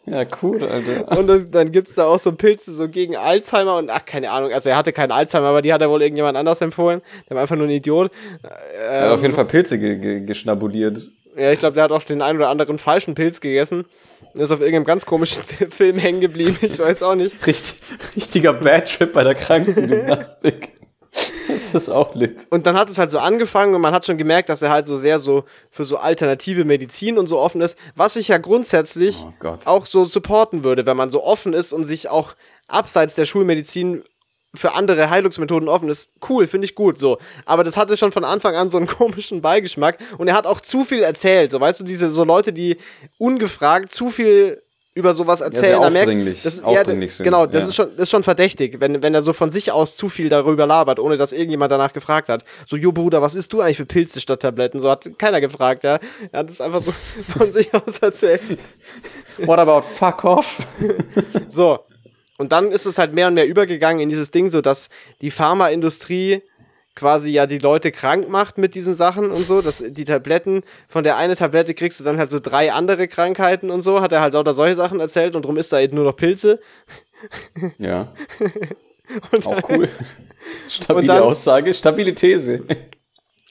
ja, cool, Alter. Und dann, dann gibt es da auch so Pilze so gegen Alzheimer und ach, keine Ahnung. Also er hatte keinen Alzheimer, aber die hat er wohl irgendjemand anders empfohlen. Der war einfach nur ein Idiot. Ähm, er hat auf jeden Fall Pilze ge ge geschnabuliert. Ja, ich glaube, der hat auch den einen oder anderen falschen Pilz gegessen. Ist auf irgendeinem ganz komischen Film hängen geblieben. Ich weiß auch nicht. Richtig, richtiger Bad-Trip bei der Krankengymnastik. Das ist auch lit. Und dann hat es halt so angefangen und man hat schon gemerkt, dass er halt so sehr so für so alternative Medizin und so offen ist, was ich ja grundsätzlich oh auch so supporten würde, wenn man so offen ist und sich auch abseits der Schulmedizin für andere Heilungsmethoden offen ist. Cool, finde ich gut, so. Aber das hatte schon von Anfang an so einen komischen Beigeschmack und er hat auch zu viel erzählt, so weißt du, diese so Leute, die ungefragt zu viel über sowas erzählen, ja, da merkst das, ja, genau, das ja. ist schon das ist schon verdächtig, wenn, wenn er so von sich aus zu viel darüber labert, ohne dass irgendjemand danach gefragt hat. So, jo Bruder, was isst du eigentlich für Pilze statt Tabletten? So hat keiner gefragt, ja. Er hat es einfach so von sich aus erzählt. What about fuck off? so. Und dann ist es halt mehr und mehr übergegangen in dieses Ding, so dass die Pharmaindustrie quasi ja die Leute krank macht mit diesen Sachen und so, dass die Tabletten, von der eine Tablette kriegst du dann halt so drei andere Krankheiten und so, hat er halt lauter solche Sachen erzählt und drum ist da eben nur noch Pilze. Ja. Auch cool. Stabile dann, Aussage, stabile These.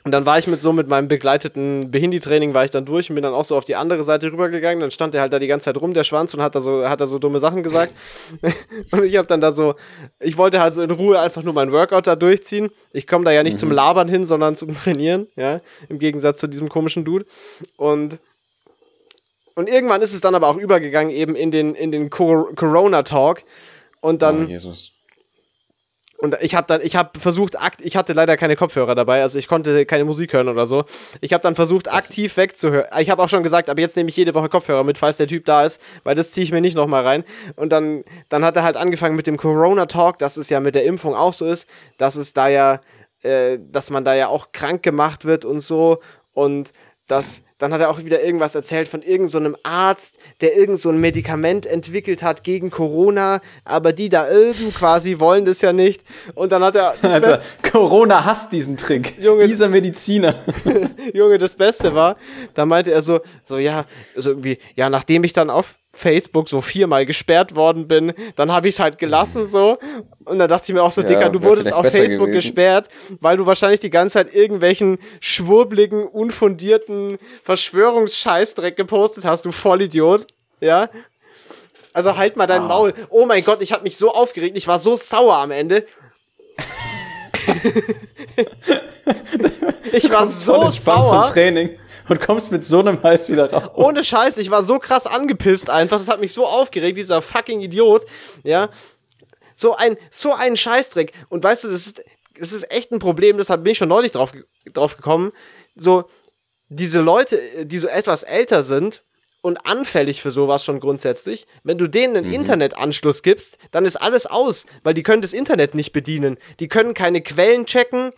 Und dann war ich mit so mit meinem begleiteten Behindi-Training war ich dann durch und bin dann auch so auf die andere Seite rübergegangen. Dann stand er halt da die ganze Zeit rum, der Schwanz, und hat da so, hat da so dumme Sachen gesagt. und ich habe dann da so, ich wollte halt so in Ruhe einfach nur mein Workout da durchziehen. Ich komme da ja nicht mhm. zum Labern hin, sondern zum Trainieren, ja, im Gegensatz zu diesem komischen Dude. Und und irgendwann ist es dann aber auch übergegangen eben in den in den Corona Talk und dann oh, Jesus und ich habe dann, ich habe versucht, ich hatte leider keine Kopfhörer dabei, also ich konnte keine Musik hören oder so. Ich habe dann versucht, das aktiv wegzuhören. Ich habe auch schon gesagt, aber jetzt nehme ich jede Woche Kopfhörer mit, falls der Typ da ist, weil das ziehe ich mir nicht nochmal rein. Und dann, dann hat er halt angefangen mit dem Corona-Talk, dass es ja mit der Impfung auch so ist, dass es da ja, äh, dass man da ja auch krank gemacht wird und so. Und dass dann hat er auch wieder irgendwas erzählt von irgendeinem so Arzt, der irgend so ein Medikament entwickelt hat gegen Corona, aber die da oben quasi wollen das ja nicht. Und dann hat er. Alter, Corona hasst diesen Trick. Junge, Dieser Mediziner. Junge, das Beste war, da meinte er so, so ja, so irgendwie, ja, nachdem ich dann auf Facebook so viermal gesperrt worden bin, dann habe ich es halt gelassen so. Und dann dachte ich mir auch so, ja, Dicker, du wurdest auf Facebook gewesen. gesperrt, weil du wahrscheinlich die ganze Zeit irgendwelchen schwurbligen, unfundierten Verschwörungsscheißdreck gepostet hast, du Vollidiot. Ja. Also halt mal dein Ah. Maul. Oh mein Gott, ich habe mich so aufgeregt. Ich war so sauer am Ende. ich war so sauer. zum Training und kommst mit so einem Hals wieder raus. Ohne Scheiß, ich war so krass angepisst einfach. Das hat mich so aufgeregt, dieser fucking Idiot. Ja. So ein, so ein Scheißdreck. Und weißt du, das ist, das ist echt ein Problem, deshalb bin ich schon neulich drauf, drauf gekommen. So, diese Leute, die so etwas älter sind und anfällig für sowas schon grundsätzlich, wenn du denen einen Internetanschluss gibst, dann ist alles aus, weil die können das Internet nicht bedienen. Die können keine Quellen checken,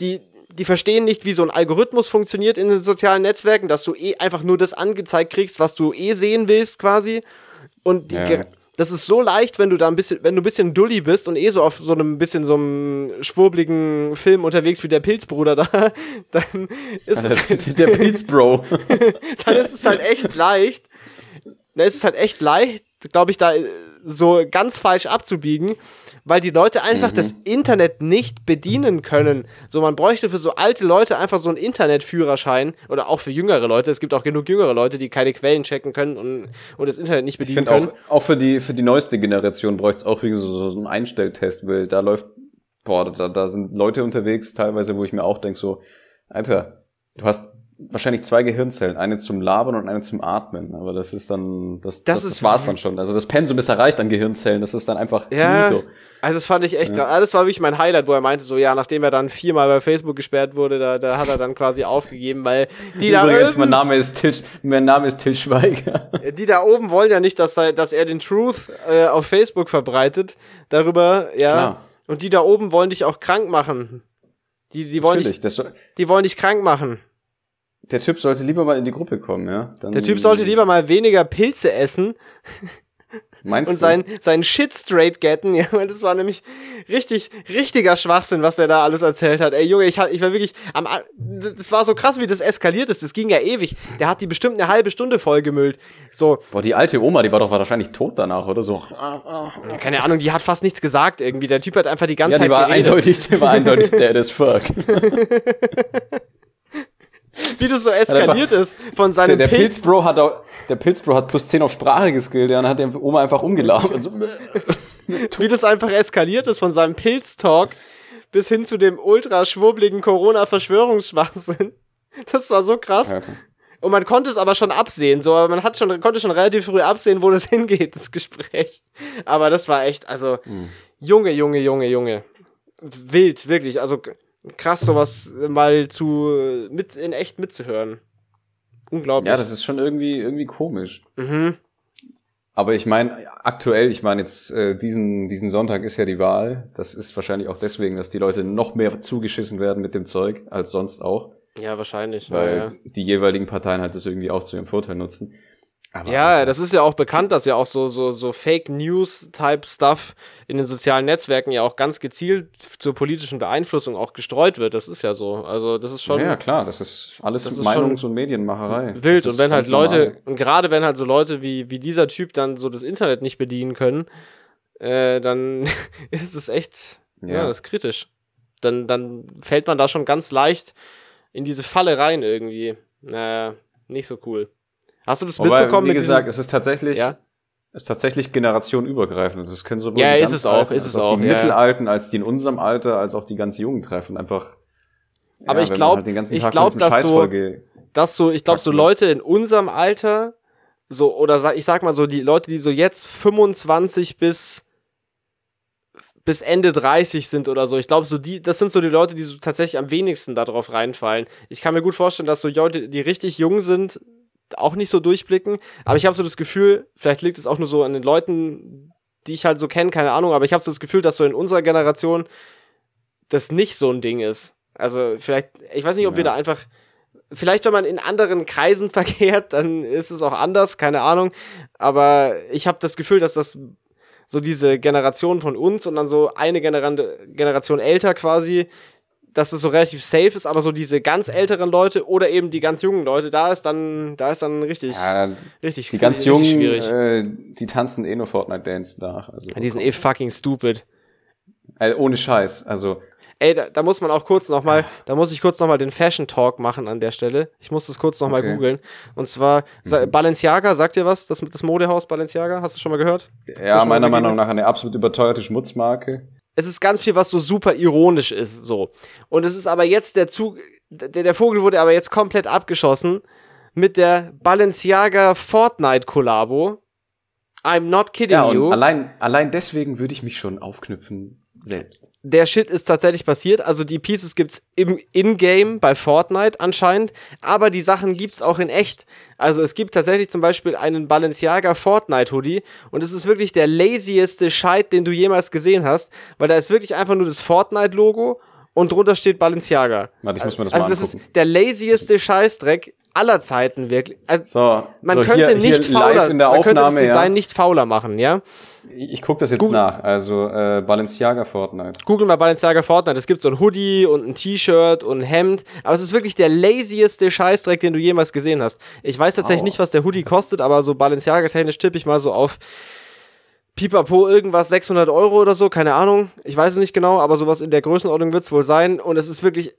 die, die verstehen nicht, wie so ein Algorithmus funktioniert in den sozialen Netzwerken, dass du eh einfach nur das angezeigt kriegst, was du eh sehen willst, quasi. Und die, Ja. Das ist so leicht, wenn du da ein bisschen, wenn du ein bisschen dulli bist und eh so auf so einem bisschen so einem schwurbligen Film unterwegs wie der Pilzbruder da, dann ist es halt, Der Pilzbro. dann ist es halt echt leicht. Dann ist es halt echt leicht, glaube ich, da so ganz falsch abzubiegen, weil die Leute einfach Mhm. das Internet nicht bedienen können. So, man bräuchte für so alte Leute einfach so einen Internetführerschein oder auch für jüngere Leute. Es gibt auch genug jüngere Leute, die keine Quellen checken können und, und das Internet nicht Ich bedienen finde können. auch, auch für die, für die neueste Generation bräuchte es auch irgendwie so, so einen Einstelltest, weil da läuft, boah, da, da sind Leute unterwegs teilweise, wo ich mir auch denk so, Alter, du hast wahrscheinlich zwei Gehirnzellen, eine zum Labern und eine zum Atmen, aber das ist dann, das, Das das, ist- das war's dann schon. Also das Pensum ist erreicht an Gehirnzellen, das ist dann einfach Ja, finito. also das fand ich echt krass. Also Das war wirklich mein Highlight, wo er meinte, so ja, nachdem er dann viermal bei Facebook gesperrt wurde, da, da hat er dann quasi aufgegeben, weil die da Übrigens, mein oben, Name ist Til, mein Name ist Til Schweiger. die da oben wollen ja nicht, dass er, dass er den Truth äh, auf Facebook verbreitet darüber, ja. Klar. Und die da oben wollen dich auch krank machen. Die, die, wollen Natürlich, dich, die wollen dich krank machen. Der Typ sollte lieber mal in die Gruppe kommen, ja. Dann, Der Typ sollte lieber mal weniger Pilze essen meinst und du? sein, seinen Shit straight getten. Ja, weil das war nämlich richtig, richtiger Schwachsinn, was er da alles erzählt hat. Ey, Junge, ich, ich war wirklich am, das war so krass, wie das eskaliert ist. Das ging ja ewig. Der hat die bestimmt eine halbe Stunde vollgemüllt. So, Boah, die alte Oma, die war doch wahrscheinlich tot danach, oder so. keine Ahnung, die hat fast nichts gesagt irgendwie. Der Typ hat einfach die ganze Ja, die Zeit war geredet. eindeutig, die war eindeutig dead as fuck. Wie das so eskaliert ist von Der, seinem der Pilz. Pilzbro hat auch, der Pilzbro hat plus 10 auf Sprache geskillt, ja, und hat der Oma einfach umgelaufen. So, wie das einfach eskaliert ist von seinem Pilz-Talk bis hin zu dem ultra schwurbligen Corona-Verschwörungsschwachsinn. Das war so krass. Alter. Und man konnte es aber schon absehen, so, aber man hat schon, konnte schon relativ früh absehen, wo das hingeht, das Gespräch. Aber das war echt, also, Junge, Junge, Junge, Junge. Wild, wirklich, also krass, sowas mal zu, mit, in echt mitzuhören. Unglaublich. Ja, das ist schon irgendwie, irgendwie komisch. mhm. Aber ich meine, aktuell, ich meine jetzt, äh, diesen, diesen Sonntag ist ja die Wahl. Das ist wahrscheinlich auch deswegen, dass die Leute noch mehr zugeschissen werden mit dem Zeug als sonst auch. Ja, wahrscheinlich. Weil ja, ja. die jeweiligen Parteien halt das irgendwie auch zu ihrem Vorteil nutzen. Aber Ja, Alter, das ist ja auch bekannt, dass ja auch so, so, so Fake News-Type Stuff in den sozialen Netzwerken ja auch ganz gezielt zur politischen Beeinflussung auch gestreut wird. Das ist ja so. Also, das ist schon ja, klar, das ist alles Das ist Meinungs- schon und Medienmacherei. wild. Und wenn ist halt Leute, normal. und gerade wenn halt so Leute wie, wie dieser Typ dann so das Internet nicht bedienen können, äh, dann ist es echt, ja, Ja. das ist kritisch. Dann, dann fällt man da schon ganz leicht in diese Falle rein irgendwie. Naja, nicht so cool. Hast du das Wobei, mitbekommen wie gesagt, es ist tatsächlich, Ja? ist tatsächlich generationenübergreifend. Das können sowohl Ja, die ist es auch, Alten ist es auch, die ja, ja. Mittelalten, als die in unserem Alter, als auch die ganz Jungen treffen. Einfach. Aber ich wenn man glaub- halt ich Tag glaub, mit diesem dass so- dass so, ich glaube, so Packen. Leute in unserem Alter, so, oder ich sag mal so, die Leute, die so jetzt 25 bis, bis Ende 30 sind oder so, ich glaube, so die, das sind so die Leute, die so tatsächlich am wenigsten darauf reinfallen. Ich kann mir gut vorstellen, dass so Leute, die richtig jung sind, auch nicht so durchblicken, aber ich habe so das Gefühl, vielleicht liegt es auch nur so an den Leuten, die ich halt so kenne, keine Ahnung, aber ich habe so das Gefühl, dass so in unserer Generation das nicht so ein Ding ist. Also vielleicht, ich weiß nicht, ob wir Ja. da einfach, vielleicht wenn man in anderen Kreisen verkehrt, dann ist es auch anders, keine Ahnung. Aber ich habe das Gefühl, dass das so diese Generation von uns und dann so eine Generation älter quasi, dass es so relativ safe ist, aber so diese ganz älteren Leute oder eben die ganz jungen Leute, da ist dann, da ist dann richtig, Ja, richtig, die ganz richtig Jungen, schwierig. äh, die tanzen eh nur Fortnite Dance nach. Also, die sind eh fucking stupid. äh, ohne Scheiß. Also, Ey, da, da muss man auch kurz nochmal, da muss ich kurz nochmal den Fashion Talk machen an der Stelle. Ich muss das kurz nochmal Okay. googeln. Und zwar, sa- Balenciaga, sagt dir was? Das, das Modehaus Balenciaga? Hast du schon mal gehört? Ja, meiner? Meinung nach eine absolut überteuerte Schmutzmarke. Es ist ganz viel, was so super ironisch ist, so. Und es ist aber jetzt der Zug, der, der Vogel wurde aber jetzt komplett abgeschossen mit der Balenciaga Fortnite Kollabo. I'm not kidding Ja, you. allein, allein deswegen würde ich mich schon aufknüpfen selbst. der Shit ist tatsächlich passiert. Also die Pieces gibt's im In-Game bei Fortnite anscheinend, aber die Sachen gibt's auch in echt. Also es gibt tatsächlich zum Beispiel einen Balenciaga Fortnite Hoodie und es ist wirklich der lazieste Scheit, den du jemals gesehen hast, weil da ist wirklich einfach nur das Fortnite Logo und drunter steht Balenciaga. Warte, ich muss mir das also mal das angucken. ist der lazieste Scheißdreck aller Zeiten wirklich. Also So, man so könnte hier, nicht hier fauler, man könnte das Design ja. nicht fauler machen, ja? Ich, gucke das jetzt Google- nach. Also äh, Balenciaga Fortnite. Google mal Balenciaga Fortnite. Es gibt so ein Hoodie und ein T-Shirt und ein Hemd. Aber es ist wirklich der lazieste Scheißdreck, den du jemals gesehen hast. Ich weiß tatsächlich Au. nicht, was der Hoodie kostet, aber so Balenciaga-technisch tippe ich mal so auf Pipapo irgendwas 600 Euro oder so. Keine Ahnung. Ich weiß es nicht genau, aber sowas in der Größenordnung wird es wohl sein. Und es ist wirklich,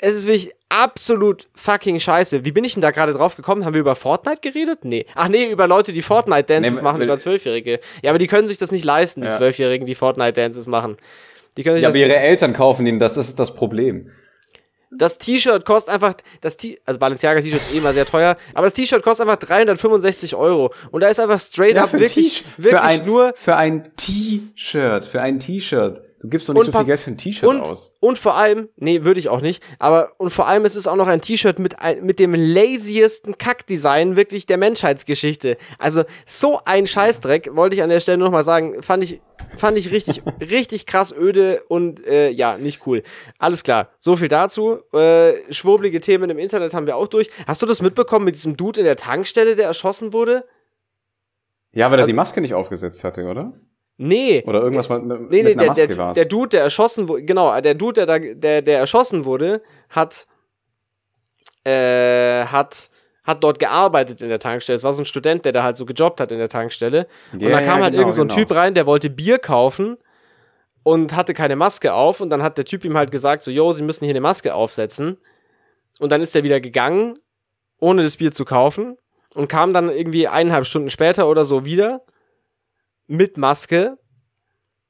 es ist wirklich absolut fucking scheiße. Wie bin ich denn da gerade drauf gekommen? Haben wir über Fortnite geredet? Nee. Ach nee, über Leute, die Fortnite-Dances Nee, machen, über Zwölfjährige. Ja, aber die können sich das nicht leisten, die Ja. Zwölfjährigen, die Fortnite-Dances machen. Die können sich Ja, aber ihre Eltern kaufen ihnen das, das ist das Problem. das T-Shirt kostet einfach, das T also Balenciaga T-Shirt ist eh immer sehr teuer, aber das T-Shirt kostet einfach 365 Euro. Und da ist einfach straight up für, ein wirklich, wirklich für ein, nur. für ein T-Shirt, für ein T-Shirt. Du gibst doch nicht Und so viel Geld für ein T-Shirt aus. und vor allem, nee, würde ich auch nicht, aber und vor allem ist es auch noch ein T-Shirt mit, mit dem laziesten Kackdesign wirklich der Menschheitsgeschichte. Also so ein Scheißdreck, wollte ich an der Stelle nochmal sagen, fand ich, fand ich richtig, richtig krass öde und äh, ja, nicht cool. Alles klar, so viel dazu. Äh, schwurblige Themen im Internet haben wir auch durch. Hast du das mitbekommen mit diesem Dude in der Tankstelle, der erschossen wurde? Ja, weil er Also- die Maske nicht aufgesetzt hatte, oder? Nee. Oder irgendwas mit, mit Nee, nee, einer der, Maske der, war's. der Dude, der erschossen wurde, genau, der Dude, der, da, der, der erschossen wurde, hat, äh, hat, hat dort gearbeitet in der Tankstelle. Es war so ein Student, der da halt so gejobbt hat in der Tankstelle. und Ja, da ja, kam halt genau, irgend so ein genau. Typ rein, der wollte Bier kaufen und hatte keine Maske auf. Und dann hat der Typ ihm halt gesagt, so, yo, Sie müssen hier eine Maske aufsetzen. Und dann ist er wieder gegangen, ohne das Bier zu kaufen. Und kam dann irgendwie eineinhalb Stunden später oder so wieder mit Maske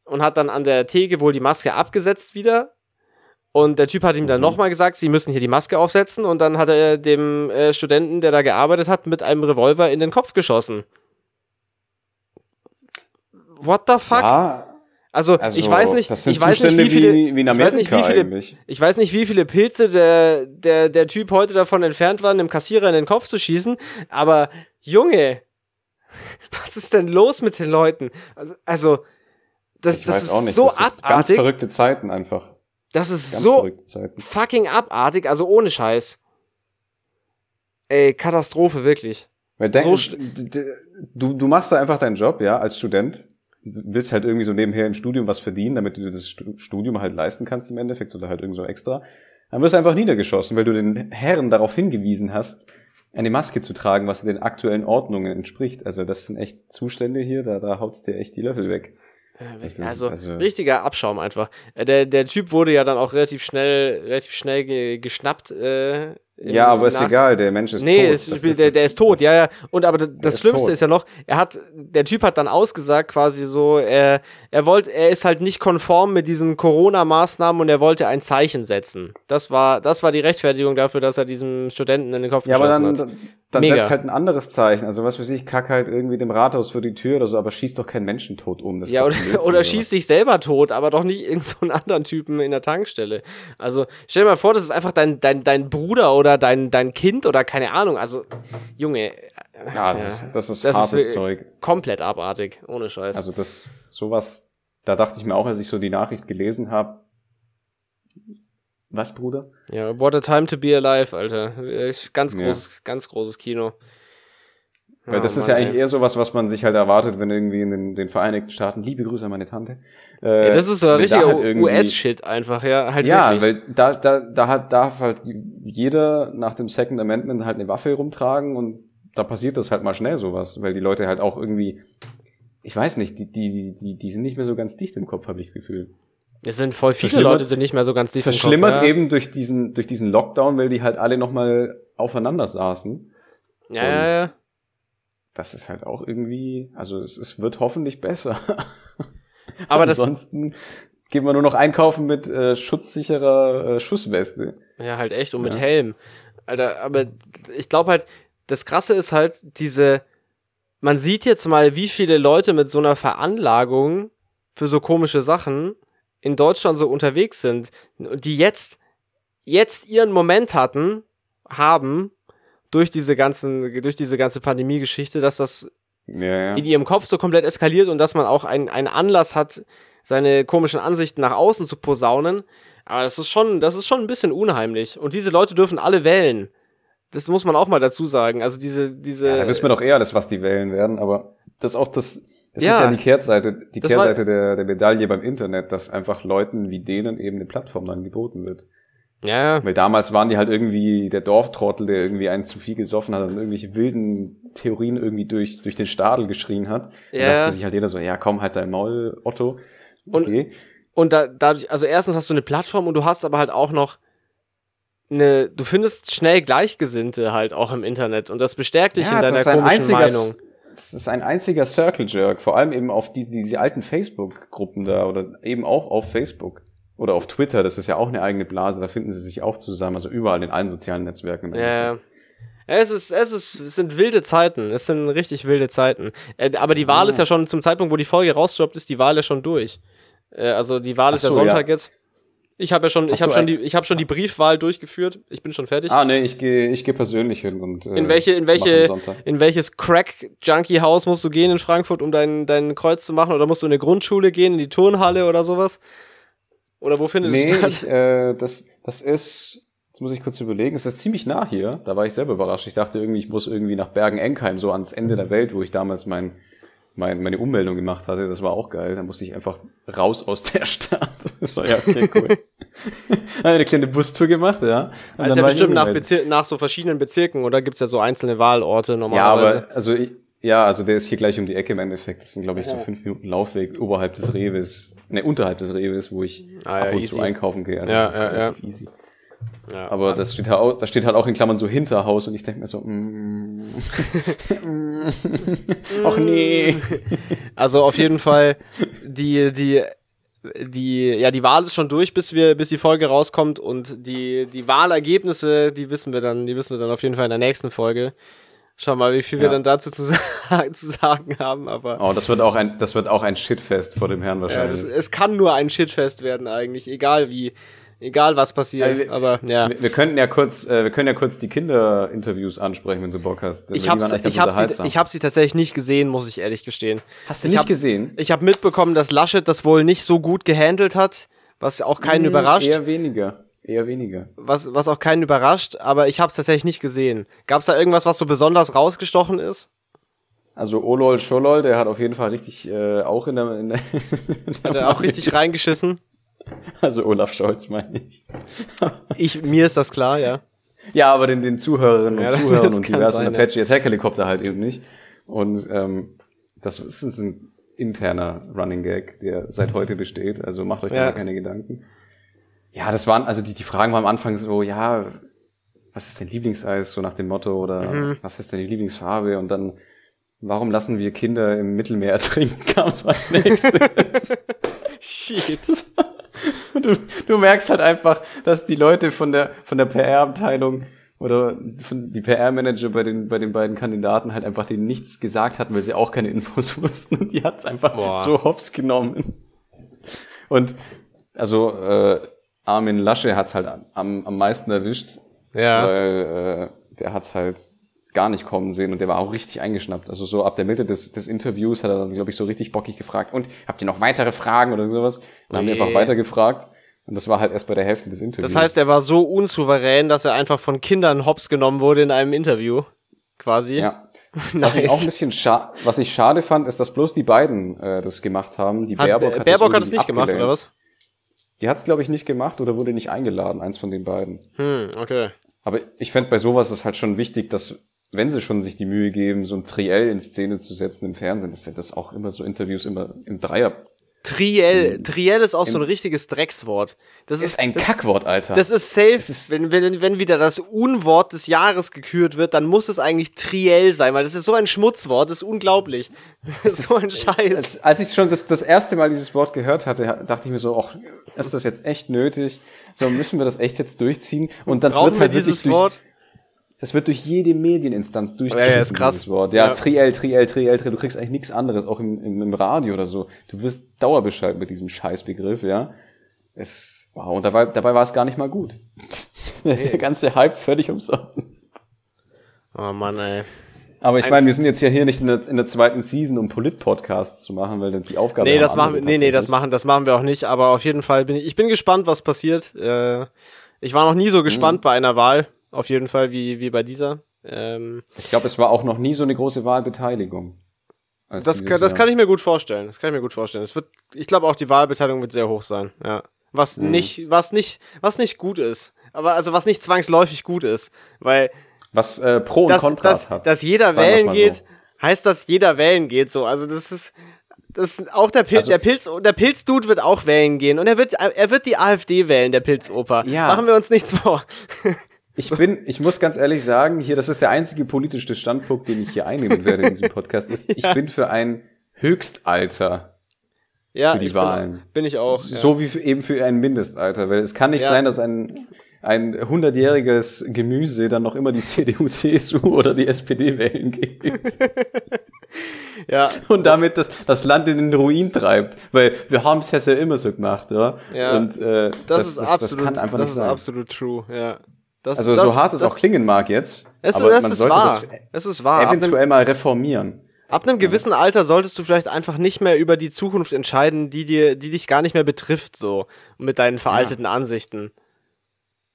und hat dann an der Theke wohl die Maske abgesetzt wieder. Und der Typ hat ihm dann Mhm. nochmal gesagt, sie müssen hier die Maske aufsetzen. Und dann hat er dem äh, Studenten, der da gearbeitet hat, mit einem Revolver in den Kopf geschossen. What the fuck? Ja, also, also, ich weiß nicht, ich weiß nicht, Zustände wie viele, wie, wie in ich weiß nicht, wie viele, ich weiß nicht, wie viele Pilze der, der, der Typ heute davon entfernt waren, dem Kassierer in den Kopf zu schießen, aber Junge, was ist denn los mit den Leuten? Also, also das, Ich das ist auch nicht. so das ist ganz abartig. verrückte Zeiten einfach. Das ist Ganz so fucking abartig, also ohne Scheiß. Ey, Katastrophe, wirklich. Denk, So du, du machst da einfach deinen Job, ja, als Student. Willst halt irgendwie so nebenher im Studium was verdienen, damit du das Stu- Studium halt leisten kannst im Endeffekt oder halt irgend so extra. Dann wirst du einfach niedergeschossen, weil du den Herren darauf hingewiesen hast, eine Maske zu tragen, was den aktuellen Ordnungen entspricht. Also das sind echt Zustände hier, da, da haut's dir echt die Löffel weg. Das sind- Also, also- richtiger Abschaum einfach. Äh, Der, der Typ wurde ja dann auch relativ schnell, relativ schnell ge geschnappt. Äh, Ja, aber ist egal, der Mensch ist nee, tot. Das der, der ist tot, ja, ja. Und aber das, ist Schlimmste tot. ist ja noch, er hat, der Typ hat dann ausgesagt, quasi so, er, er wollte, er ist halt nicht konform mit diesen Corona-Maßnahmen und er wollte ein Zeichen setzen. Das war, das war die Rechtfertigung dafür, dass er diesem Studenten in den Kopf Ja, aber geschossen dann, hat. Dann Mega. setzt halt ein anderes Zeichen. Also was weiß ich, kack halt irgendwie dem Rathaus für die Tür oder so, aber schießt doch keinen Menschen tot um. Das ist Ja, oder, oder schießt sich selber tot, aber doch nicht irgendeinen so einen anderen Typen in der Tankstelle. Also stell dir mal vor, das ist einfach dein, dein, dein Bruder oder dein, dein Kind oder keine Ahnung. Also, Junge, Ja, das, das ist Das ist hartes wirklich- Zeug. komplett abartig, ohne Scheiß. Also das, sowas, da dachte ich mir auch, als ich so die Nachricht gelesen habe, was, Bruder? ja, what a time to be alive, Alter. Ganz Ja. großes, ganz großes Kino. Weil das Oh, ist ja eigentlich ey. eher sowas, was man sich halt erwartet, wenn irgendwie in den, den Vereinigten Staaten, liebe Grüße an meine Tante. Äh, Ja, das ist so da richtiger halt US-Shit einfach, ja. Halt Ja, wirklich. weil da, da, da hat, darf halt jeder nach dem Second Amendment halt eine Waffe rumtragen und da passiert das halt mal schnell sowas, weil die Leute halt auch irgendwie, ich weiß nicht, die, die, die, die sind nicht mehr so ganz dicht im Kopf, habe ich das Gefühl. Es sind voll viele Leute sind nicht mehr so ganz dicht Verschlimmert Kopf, ja. eben durch diesen, durch diesen Lockdown, weil die halt alle nochmal aufeinander saßen. Ja, ja, ja. Das ist halt auch irgendwie, also es, es wird hoffentlich besser. Aber ansonsten gehen wir nur noch einkaufen mit äh, schutzsicherer äh, Schussweste. Ja, halt echt und ja. mit Helm. Alter, aber ich glaube halt, das Krasse ist halt diese, man sieht jetzt mal, wie viele Leute mit so einer Veranlagung für so komische Sachen in Deutschland so unterwegs sind, die jetzt, jetzt ihren Moment hatten, haben, durch diese ganzen, durch diese ganze Pandemie-Geschichte, dass das ja, ja. in ihrem Kopf so komplett eskaliert und dass man auch einen, einen Anlass hat, seine komischen Ansichten nach außen zu posaunen. Aber das ist schon, das ist schon ein bisschen unheimlich. Und diese Leute dürfen alle wählen. Das muss man auch mal dazu sagen. Also diese, diese. Ja, da wissen wir doch eher, das, was die wählen werden, aber das ist auch das, das ja, ist ja die Kehrseite, die Kehrseite der, der Medaille beim Internet, dass einfach Leuten wie denen eben eine Plattform dann geboten wird. Ja. Weil damals waren die halt irgendwie der Dorftrottel, der irgendwie einen zu viel gesoffen hat und irgendwelche wilden Theorien irgendwie durch, durch den Stadel geschrien hat. Ja. Da dachte sich halt jeder so, ja, komm halt dein Maul, Otto. Okay. Und, und da, dadurch, also erstens hast du eine Plattform und du hast aber halt auch noch eine, du findest schnell Gleichgesinnte halt auch im Internet und das bestärkt dich ja, in deiner komischen Meinung. Es ist ein einziger Circle Jerk, vor allem eben auf diese, diese alten Facebook-Gruppen da oder eben auch auf Facebook. Oder auf Twitter, das ist ja auch eine eigene Blase, da finden sie sich auch zusammen, also überall in allen sozialen Netzwerken. Ja, es ist, es ist, es sind wilde Zeiten. Es sind richtig wilde Zeiten. Äh, aber die Wahl ja. ist ja schon zum Zeitpunkt, wo die Folge rausdroppt, ist die Wahl ja schon durch. Äh, also die Wahl Ach ist ja Sonntag ja. jetzt. Ich habe ja schon, ich habe so, schon die, ich habe schon die Briefwahl durchgeführt. Ich bin schon fertig. Ah nee, ich gehe, ich gehe persönlich hin und äh, in welche, in welche, in welches Crack Junkie Haus musst du gehen in Frankfurt, um dein dein Kreuz zu machen? Oder musst du in eine Grundschule gehen, in die Turnhalle oder sowas? Oder wo findest nee, du das? Nee, äh, das, das ist, jetzt muss ich kurz überlegen, es ist ziemlich nah hier. Da war ich selber überrascht. Ich dachte irgendwie, ich muss irgendwie nach Bergen-Enkheim, so ans Ende der Welt, wo ich damals mein, mein, meine Ummeldung gemacht hatte. Das war auch geil. Da musste ich einfach raus aus der Stadt. Das war ja okay, cool. eine kleine Bustour gemacht, ja. Und also ja bestimmt nach, Bezir nach so verschiedenen Bezirken, oder gibt's ja so einzelne Wahlorte normalerweise? Ja, aber also ich, ja, also der ist hier gleich um die Ecke im Endeffekt. Das sind, glaube ich, so fünf Minuten Laufweg oberhalb des Reves ne, unterhalb des Reves, wo ich ah, ja, ab und easy. zu einkaufen gehe. Also ja, das ist ja, relativ easy. Ja, aber das steht, halt auch, das steht halt auch in Klammern so Hinterhaus und ich denke mir so, mm, ach nee. Also auf jeden Fall, die, die, die, ja, die Wahl ist schon durch, bis wir, bis die Folge rauskommt und die, die Wahlergebnisse, die wissen wir dann, die wissen wir dann auf jeden Fall in der nächsten Folge. Schau mal, wie viel ja. wir dann dazu zu, zu, sagen haben, aber. Oh, das wird auch ein, das wird auch ein Shitfest vor dem Herrn wahrscheinlich. Ja, das, es kann nur ein Shitfest werden eigentlich, egal wie, egal was passiert, also wir, aber ja. Wir, wir, könnten ja kurz, äh, wir können ja kurz die Kinderinterviews ansprechen, wenn du Bock hast. Ich habe ich hab sie, ich hab sie tatsächlich nicht gesehen, muss ich ehrlich gestehen. Hast du nicht hab, gesehen? Ich habe mitbekommen, dass Laschet das wohl nicht so gut gehandelt hat, was auch keinen hm, überrascht. Eher weniger. Eher weniger. Was, was auch keinen überrascht, aber ich habe es tatsächlich nicht gesehen. Gab es da irgendwas, was so besonders rausgestochen ist? Also Olol Scholol, der hat auf jeden Fall richtig äh, auch in der, in der, hat er auch richtig reingeschissen. Also Olaf Scholz meine ich. ich. Mir ist das klar, ja. Ja, aber den, den Zuhörerinnen und ja, Zuhörern und diversen sein, Apache. Attack Helikopter halt eben nicht. Und ähm, das ist ein interner Running Gag, der seit heute besteht. Also macht euch ja. da keine Gedanken. Ja, das waren, also die, die Fragen waren am Anfang so, ja, was ist dein Lieblingseis, so nach dem Motto, oder mhm. was ist deine Lieblingsfarbe? Und dann, warum lassen wir Kinder im Mittelmeer ertrinken, als nächstes. Shit. Du, du merkst halt einfach, dass die Leute von der, von der PR-Abteilung oder von die PR-Manager bei den, bei den beiden Kandidaten halt einfach denen nichts gesagt hatten, weil sie auch keine Infos wussten und die hat's einfach Boah. so hops genommen. Und also äh, Armin Lasche hat's halt am, am meisten erwischt. Ja. Weil äh, der hat's halt gar nicht kommen sehen und der war auch richtig eingeschnappt. Also so ab der Mitte des, des Interviews hat er dann, glaube ich, so richtig bockig gefragt. Und habt ihr noch weitere Fragen oder sowas? Und dann haben wir einfach weiter gefragt. Und das war halt erst bei der Hälfte des Interviews. Das heißt, er war so unsouverän, dass er einfach von Kindern hops genommen wurde in einem Interview. Quasi. Ja. nice. Was ich auch ein bisschen schade, was ich schade fand, ist, dass bloß die beiden äh, das gemacht haben. Die hat, Baerbock hat Baerbock hat es nicht abgelehnt. gemacht, oder was? Die hat es, glaube ich, nicht gemacht oder wurde nicht eingeladen, eins von den beiden. Hm, okay. Aber ich fände bei sowas ist halt schon wichtig, dass, wenn sie schon sich die Mühe geben, so ein Triell in Szene zu setzen im Fernsehen, dass ja das auch immer so Interviews immer im Dreier Triell, Triell ist auch so ein richtiges Dreckswort. Das ist, ist ein das, Kackwort, Alter. Das ist safe. Das ist wenn, wenn, wenn wieder das Unwort des Jahres gekürt wird, dann muss es eigentlich Triell sein, weil das ist so ein Schmutzwort, das ist unglaublich. Das ist so ein Scheiß. Als, als ich schon das, das erste Mal dieses Wort gehört hatte, dachte ich mir so, ach, ist das jetzt echt nötig? So, müssen wir das echt jetzt durchziehen? Und das Brauchen wird halt wirklich durch, Wort? Das wird durch jede Medieninstanz durchgeschissen, ja, ist krass. dieses Wort. Ja, ja. Triel, Triel, Triel, Triel. Du kriegst eigentlich nichts anderes, auch im, im, im Radio oder so. Du wirst Dauerbescheid mit diesem Scheißbegriff, ja. Es, wow, und dabei, dabei war es gar nicht mal gut. Der ganze Hype völlig umsonst. Oh Mann, ey. Aber ich meine, wir sind jetzt ja hier nicht in der, in der zweiten Season, um Polit-Podcasts zu machen, weil die Aufgabe Nee, das machen wir, nee, nee, das machen, das machen wir auch nicht, aber auf jeden Fall bin ich, ich bin gespannt, was passiert. Äh, ich war noch nie so gespannt mhm. bei einer Wahl auf jeden Fall, wie, wie bei dieser. Ähm, ich glaube, es war auch noch nie so eine große Wahlbeteiligung. Das, kann, das kann ich mir gut vorstellen. Das kann ich mir gut vorstellen. Es wird, ich glaube auch die Wahlbeteiligung wird sehr hoch sein. Ja, was mhm. nicht, was nicht, was nicht gut ist. Aber also was nicht zwangsläufig gut ist, weil was äh, Pro und Contra hat. Dass jeder wählen geht, so. heißt, dass jeder wählen geht. So, also das ist das auch der Pilz, also, der Pilz, der Pilzdude wird auch wählen gehen und er wird, er wird die AfD wählen, der Pilzoper. Ja. Machen wir uns nichts vor. Ich bin, ich muss ganz ehrlich sagen, hier, das ist der einzige politische Standpunkt, den ich hier einnehmen werde in diesem Podcast, ist, ich ja. bin für ein Höchstalter ja, für die Wahlen. Bin, bin, ich auch. So ja. wie für, eben für ein Mindestalter, weil es kann nicht ja. sein, dass ein ein hundertjähriges Gemüse dann noch immer die CDU, CSU oder die SPD wählen geht. ja. Und damit das, das Land in den Ruin treibt. Weil wir haben es ja immer so gemacht, ja. ja. Und äh, das, das, ist das, absolut, das, kann einfach das ist sein. absolut true, ja. Das, also das, so hart es auch klingen mag jetzt, es, aber es man sollte wahr. das es ist wahr. eventuell mal reformieren. Ab einem gewissen Alter solltest du vielleicht einfach nicht mehr über die Zukunft entscheiden, die dir, die dich gar nicht mehr betrifft, so mit deinen veralteten ja. Ansichten.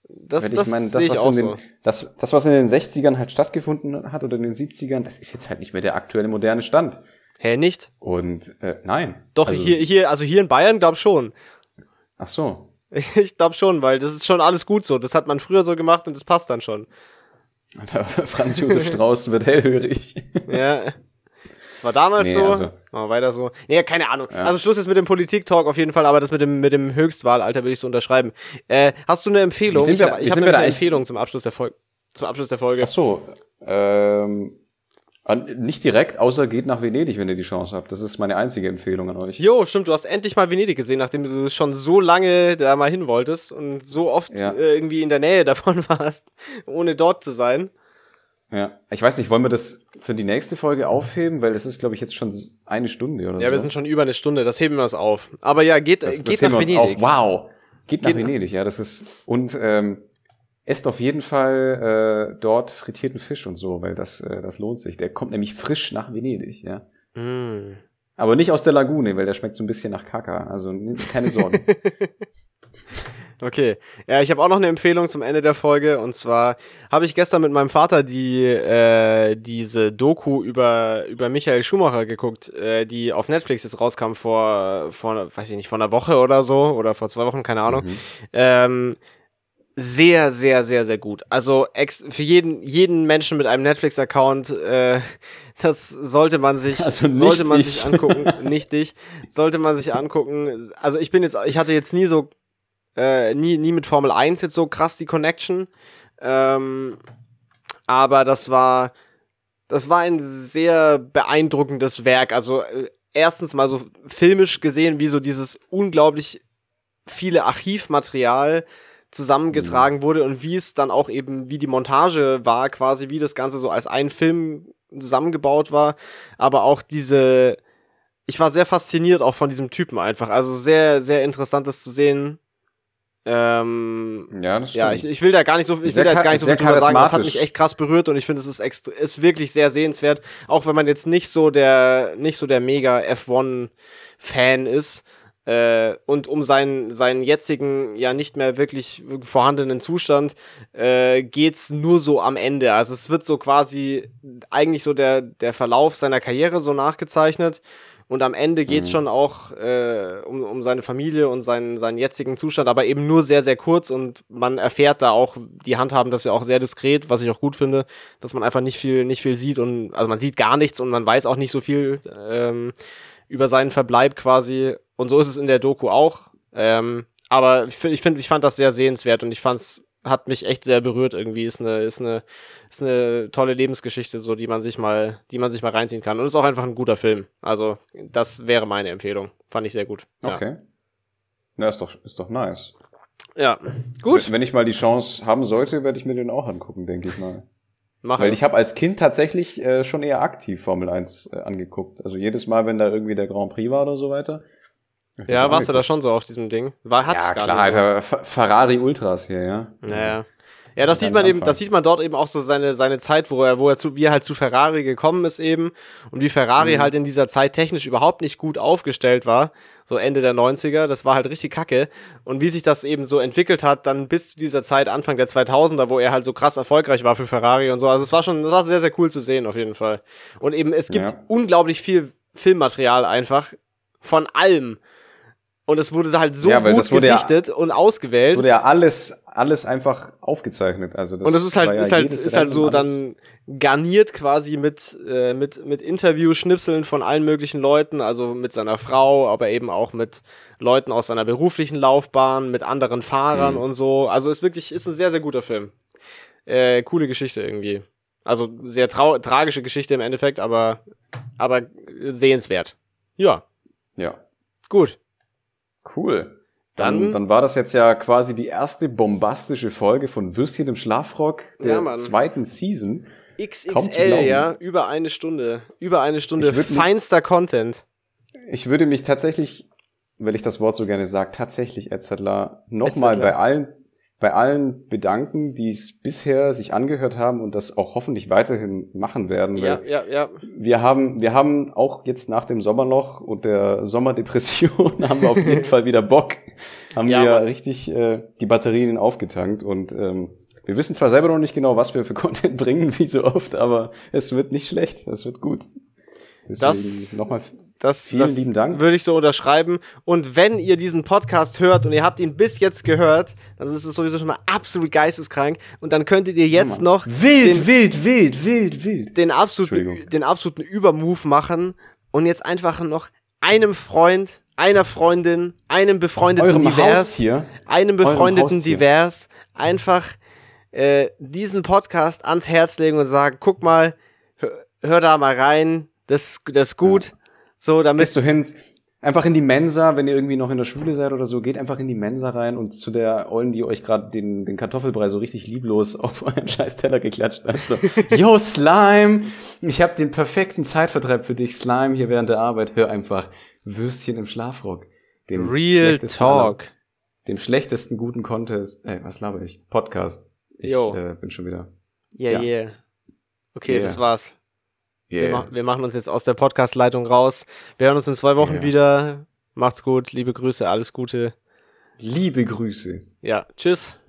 Das, das, meine, das, ich auch den, so. das, das, was in den 60ern halt stattgefunden hat oder in den 70ern, das ist jetzt halt nicht mehr der aktuelle moderne Stand. Hä, nicht? Und äh, nein. Doch, also, hier, hier, also hier in Bayern glaub schon. Ach so. Ich glaube schon, weil das ist schon alles gut so. Das hat man früher so gemacht und das passt dann schon. Franz Josef Strauß wird hellhörig. ja. Das war damals nee, so. Also, Machen weiter so. Nee, keine Ahnung. Ja. Also Schluss ist mit dem Politik-Talk auf jeden Fall, aber das mit dem, mit dem Höchstwahlalter würde ich so unterschreiben. Äh, hast du eine Empfehlung? ich habe hab eine Empfehlung zum Abschluss der Folge. Zum Abschluss der Folge. Ach so. Ähm, nicht direkt, außer geht nach Venedig, wenn ihr die Chance habt. Das ist meine einzige Empfehlung an euch. Jo, stimmt, du hast endlich mal Venedig gesehen, nachdem du schon so lange da mal hin wolltest und so oft ja. äh, irgendwie in der Nähe davon warst, ohne dort zu sein. Ja, ich weiß nicht, wollen wir das für die nächste Folge aufheben, weil es ist, glaube ich, jetzt schon eine Stunde oder ja, so. wir sind schon über eine Stunde, das heben wir uns auf. Aber ja, geht, das, geht das nach Venedig. Auf. Wow, geht, geht nach Venedig, ja, das ist und ähm, esst auf jeden Fall äh, dort frittierten Fisch und so, weil das, äh, das lohnt sich. Der kommt nämlich frisch nach Venedig, ja. Mm. Aber nicht aus der Lagune, weil der schmeckt so ein bisschen nach Kaka. Also keine Sorgen. okay. Ja, ich habe auch noch eine Empfehlung zum Ende der Folge. Und zwar habe ich gestern mit meinem Vater die äh, diese Doku über, über Michael Schumacher geguckt, äh, die auf Netflix jetzt rauskam vor, vor, weiß ich nicht, vor einer Woche oder so oder vor zwei Wochen, keine Ahnung. Mhm. Ähm, sehr, sehr, sehr, sehr gut. Also ex für jeden, jeden Menschen mit einem Netflix-Account, äh, das sollte man sich, also sollte man ich. sich angucken. nicht dich, sollte man sich angucken. Also ich bin jetzt, ich hatte jetzt nie so, äh, nie, nie mit Formel 1 jetzt so krass die Connection. Ähm, aber das war, das war ein sehr beeindruckendes Werk. Also äh, erstens mal so filmisch gesehen, wie so dieses unglaublich viele Archivmaterial zusammengetragen mhm. wurde und wie es dann auch eben, wie die Montage war, quasi wie das Ganze so als ein Film zusammengebaut war, aber auch diese, ich war sehr fasziniert auch von diesem Typen einfach, also sehr, sehr interessant das zu sehen. Ähm, ja, das stimmt. Ja, ich, ich will da gar nicht so, ich will da jetzt gar nicht so viel drüber sagen. Das hat mich echt krass berührt und ich finde, es ist, extra, ist wirklich sehr sehenswert, auch wenn man jetzt nicht so der, nicht so der mega F1 Fan ist. Äh, und um seinen, seinen jetzigen, ja nicht mehr wirklich vorhandenen Zustand äh, geht's nur so am Ende. Also es wird so quasi eigentlich so der, der Verlauf seiner Karriere so nachgezeichnet. Und am Ende geht's mhm. schon auch äh, um, um seine Familie und seinen, seinen jetzigen Zustand, aber eben nur sehr, sehr kurz und man erfährt da auch, die Handhaben das ja auch sehr diskret, was ich auch gut finde, dass man einfach nicht viel, nicht viel sieht und also man sieht gar nichts und man weiß auch nicht so viel. Ähm, über seinen Verbleib quasi. Und so ist es in der Doku auch. Ähm, aber ich, ich finde, ich fand das sehr sehenswert und ich fand's hat mich echt sehr berührt irgendwie. Ist eine, ist eine, ist eine tolle Lebensgeschichte, so die man sich mal, die man sich mal reinziehen kann. Und ist auch einfach ein guter Film. Also, das wäre meine Empfehlung. Fand ich sehr gut. Ja. Okay. Na, ist doch, ist doch nice. Ja, gut. Wenn, wenn ich mal die Chance haben sollte, werde ich mir den auch angucken, denke ich mal. Mach Weil es. ich habe als Kind tatsächlich äh, schon eher aktiv Formel 1 äh, angeguckt. Also jedes Mal, wenn da irgendwie der Grand Prix war oder so weiter. Ja, warst du da angeguckt. schon so auf diesem Ding? War, hat's Ja, gar klar, so. Alter. Ferrari Ultras hier, ja. Naja. Ja, das sieht man eben, Anfang. das sieht man dort eben auch so seine, seine Zeit, wo er, wo er zu, wie er halt zu Ferrari gekommen ist eben und wie Ferrari Mhm. halt in dieser Zeit technisch überhaupt nicht gut aufgestellt war, so Ende der 90er, das war halt richtig kacke und wie sich das eben so entwickelt hat, dann bis zu dieser Zeit, Anfang der 2000er, wo er halt so krass erfolgreich war für Ferrari und so, also es war schon, das war sehr, sehr cool zu sehen auf jeden Fall. Und eben, es gibt Ja. unglaublich viel Filmmaterial einfach von allem. Und es wurde halt so Ja, gut wurde ja- gesichtet und Es ausgewählt. wurde ja alles, alles einfach aufgezeichnet. Also das Und das ist halt, ja ist halt, ist halt so dann garniert quasi mit, äh, mit, mit Interview-Schnipseln von allen möglichen Leuten, also mit seiner Frau, aber eben auch mit Leuten aus seiner beruflichen Laufbahn, mit anderen Fahrern Mhm. und so. Also ist wirklich, ist ein sehr, sehr guter Film. Äh, coole Geschichte irgendwie. Also sehr trau tragische Geschichte im Endeffekt, aber, aber sehenswert. Ja, Ja, gut. Cool. Dann, Dann- dann war das jetzt ja quasi die erste bombastische Folge von Würstchen im Schlafrock der Ja, zweiten Season. XXL, ja, über eine Stunde. Über eine Stunde feinster Content. Ich würde mich tatsächlich, weil ich das Wort so gerne sage, tatsächlich, Edzardler, nochmal bei allen, bei allen bedanken, die es bisher sich angehört haben und das auch hoffentlich weiterhin machen werden. Ja, Weil ja, ja. wir haben, wir haben auch jetzt nach dem Sommerloch und der Sommerdepression haben wir auf jeden Fall wieder Bock. Haben Ja, wir Mann. richtig äh, die Batterien aufgetankt und ähm, wir wissen zwar selber noch nicht genau, was wir für Content bringen, wie so oft, aber es wird nicht schlecht, es wird gut. Deswegen Das- nochmal Das, Vielen das lieben Dank. Würde ich so unterschreiben. Und wenn ihr diesen Podcast hört und ihr habt ihn bis jetzt gehört, dann ist es sowieso schon mal absolut geisteskrank. Und dann könntet ihr jetzt Mann. noch wild, den, wild, wild, wild, wild. den, absoluten, den absoluten Übermove machen und jetzt einfach noch einem Freund, einer Freundin, einem befreundeten Eurem Divers, Haustier. einem befreundeten. Divers einfach äh, diesen Podcast ans Herz legen und sagen, guck mal, hör, hör da mal rein, das, das ist gut. So, damit Gehst du hin, einfach in die Mensa, wenn ihr irgendwie noch in der Schule seid oder so, geht einfach in die Mensa rein und zu der Ollen, die euch gerade den, den Kartoffelbrei so richtig lieblos auf euren scheiß Teller geklatscht hat. So, yo, Slime, ich habe den perfekten Zeitvertreib für dich, Slime, hier während der Arbeit. Hör einfach Würstchen im Schlafrock. Dem Real schlechtesten aller- Talk. Dem schlechtesten guten Contest, ey, was laber ich? Podcast. Ich äh, bin schon wieder. Yeah, Ja. yeah. Okay, Yeah. das war's. Wir, Yeah. ma wir machen uns jetzt aus der Podcast-Leitung raus. Wir hören uns in zwei Wochen Yeah. wieder. Macht's gut, liebe Grüße, alles Gute. Liebe Grüße. Ja, tschüss.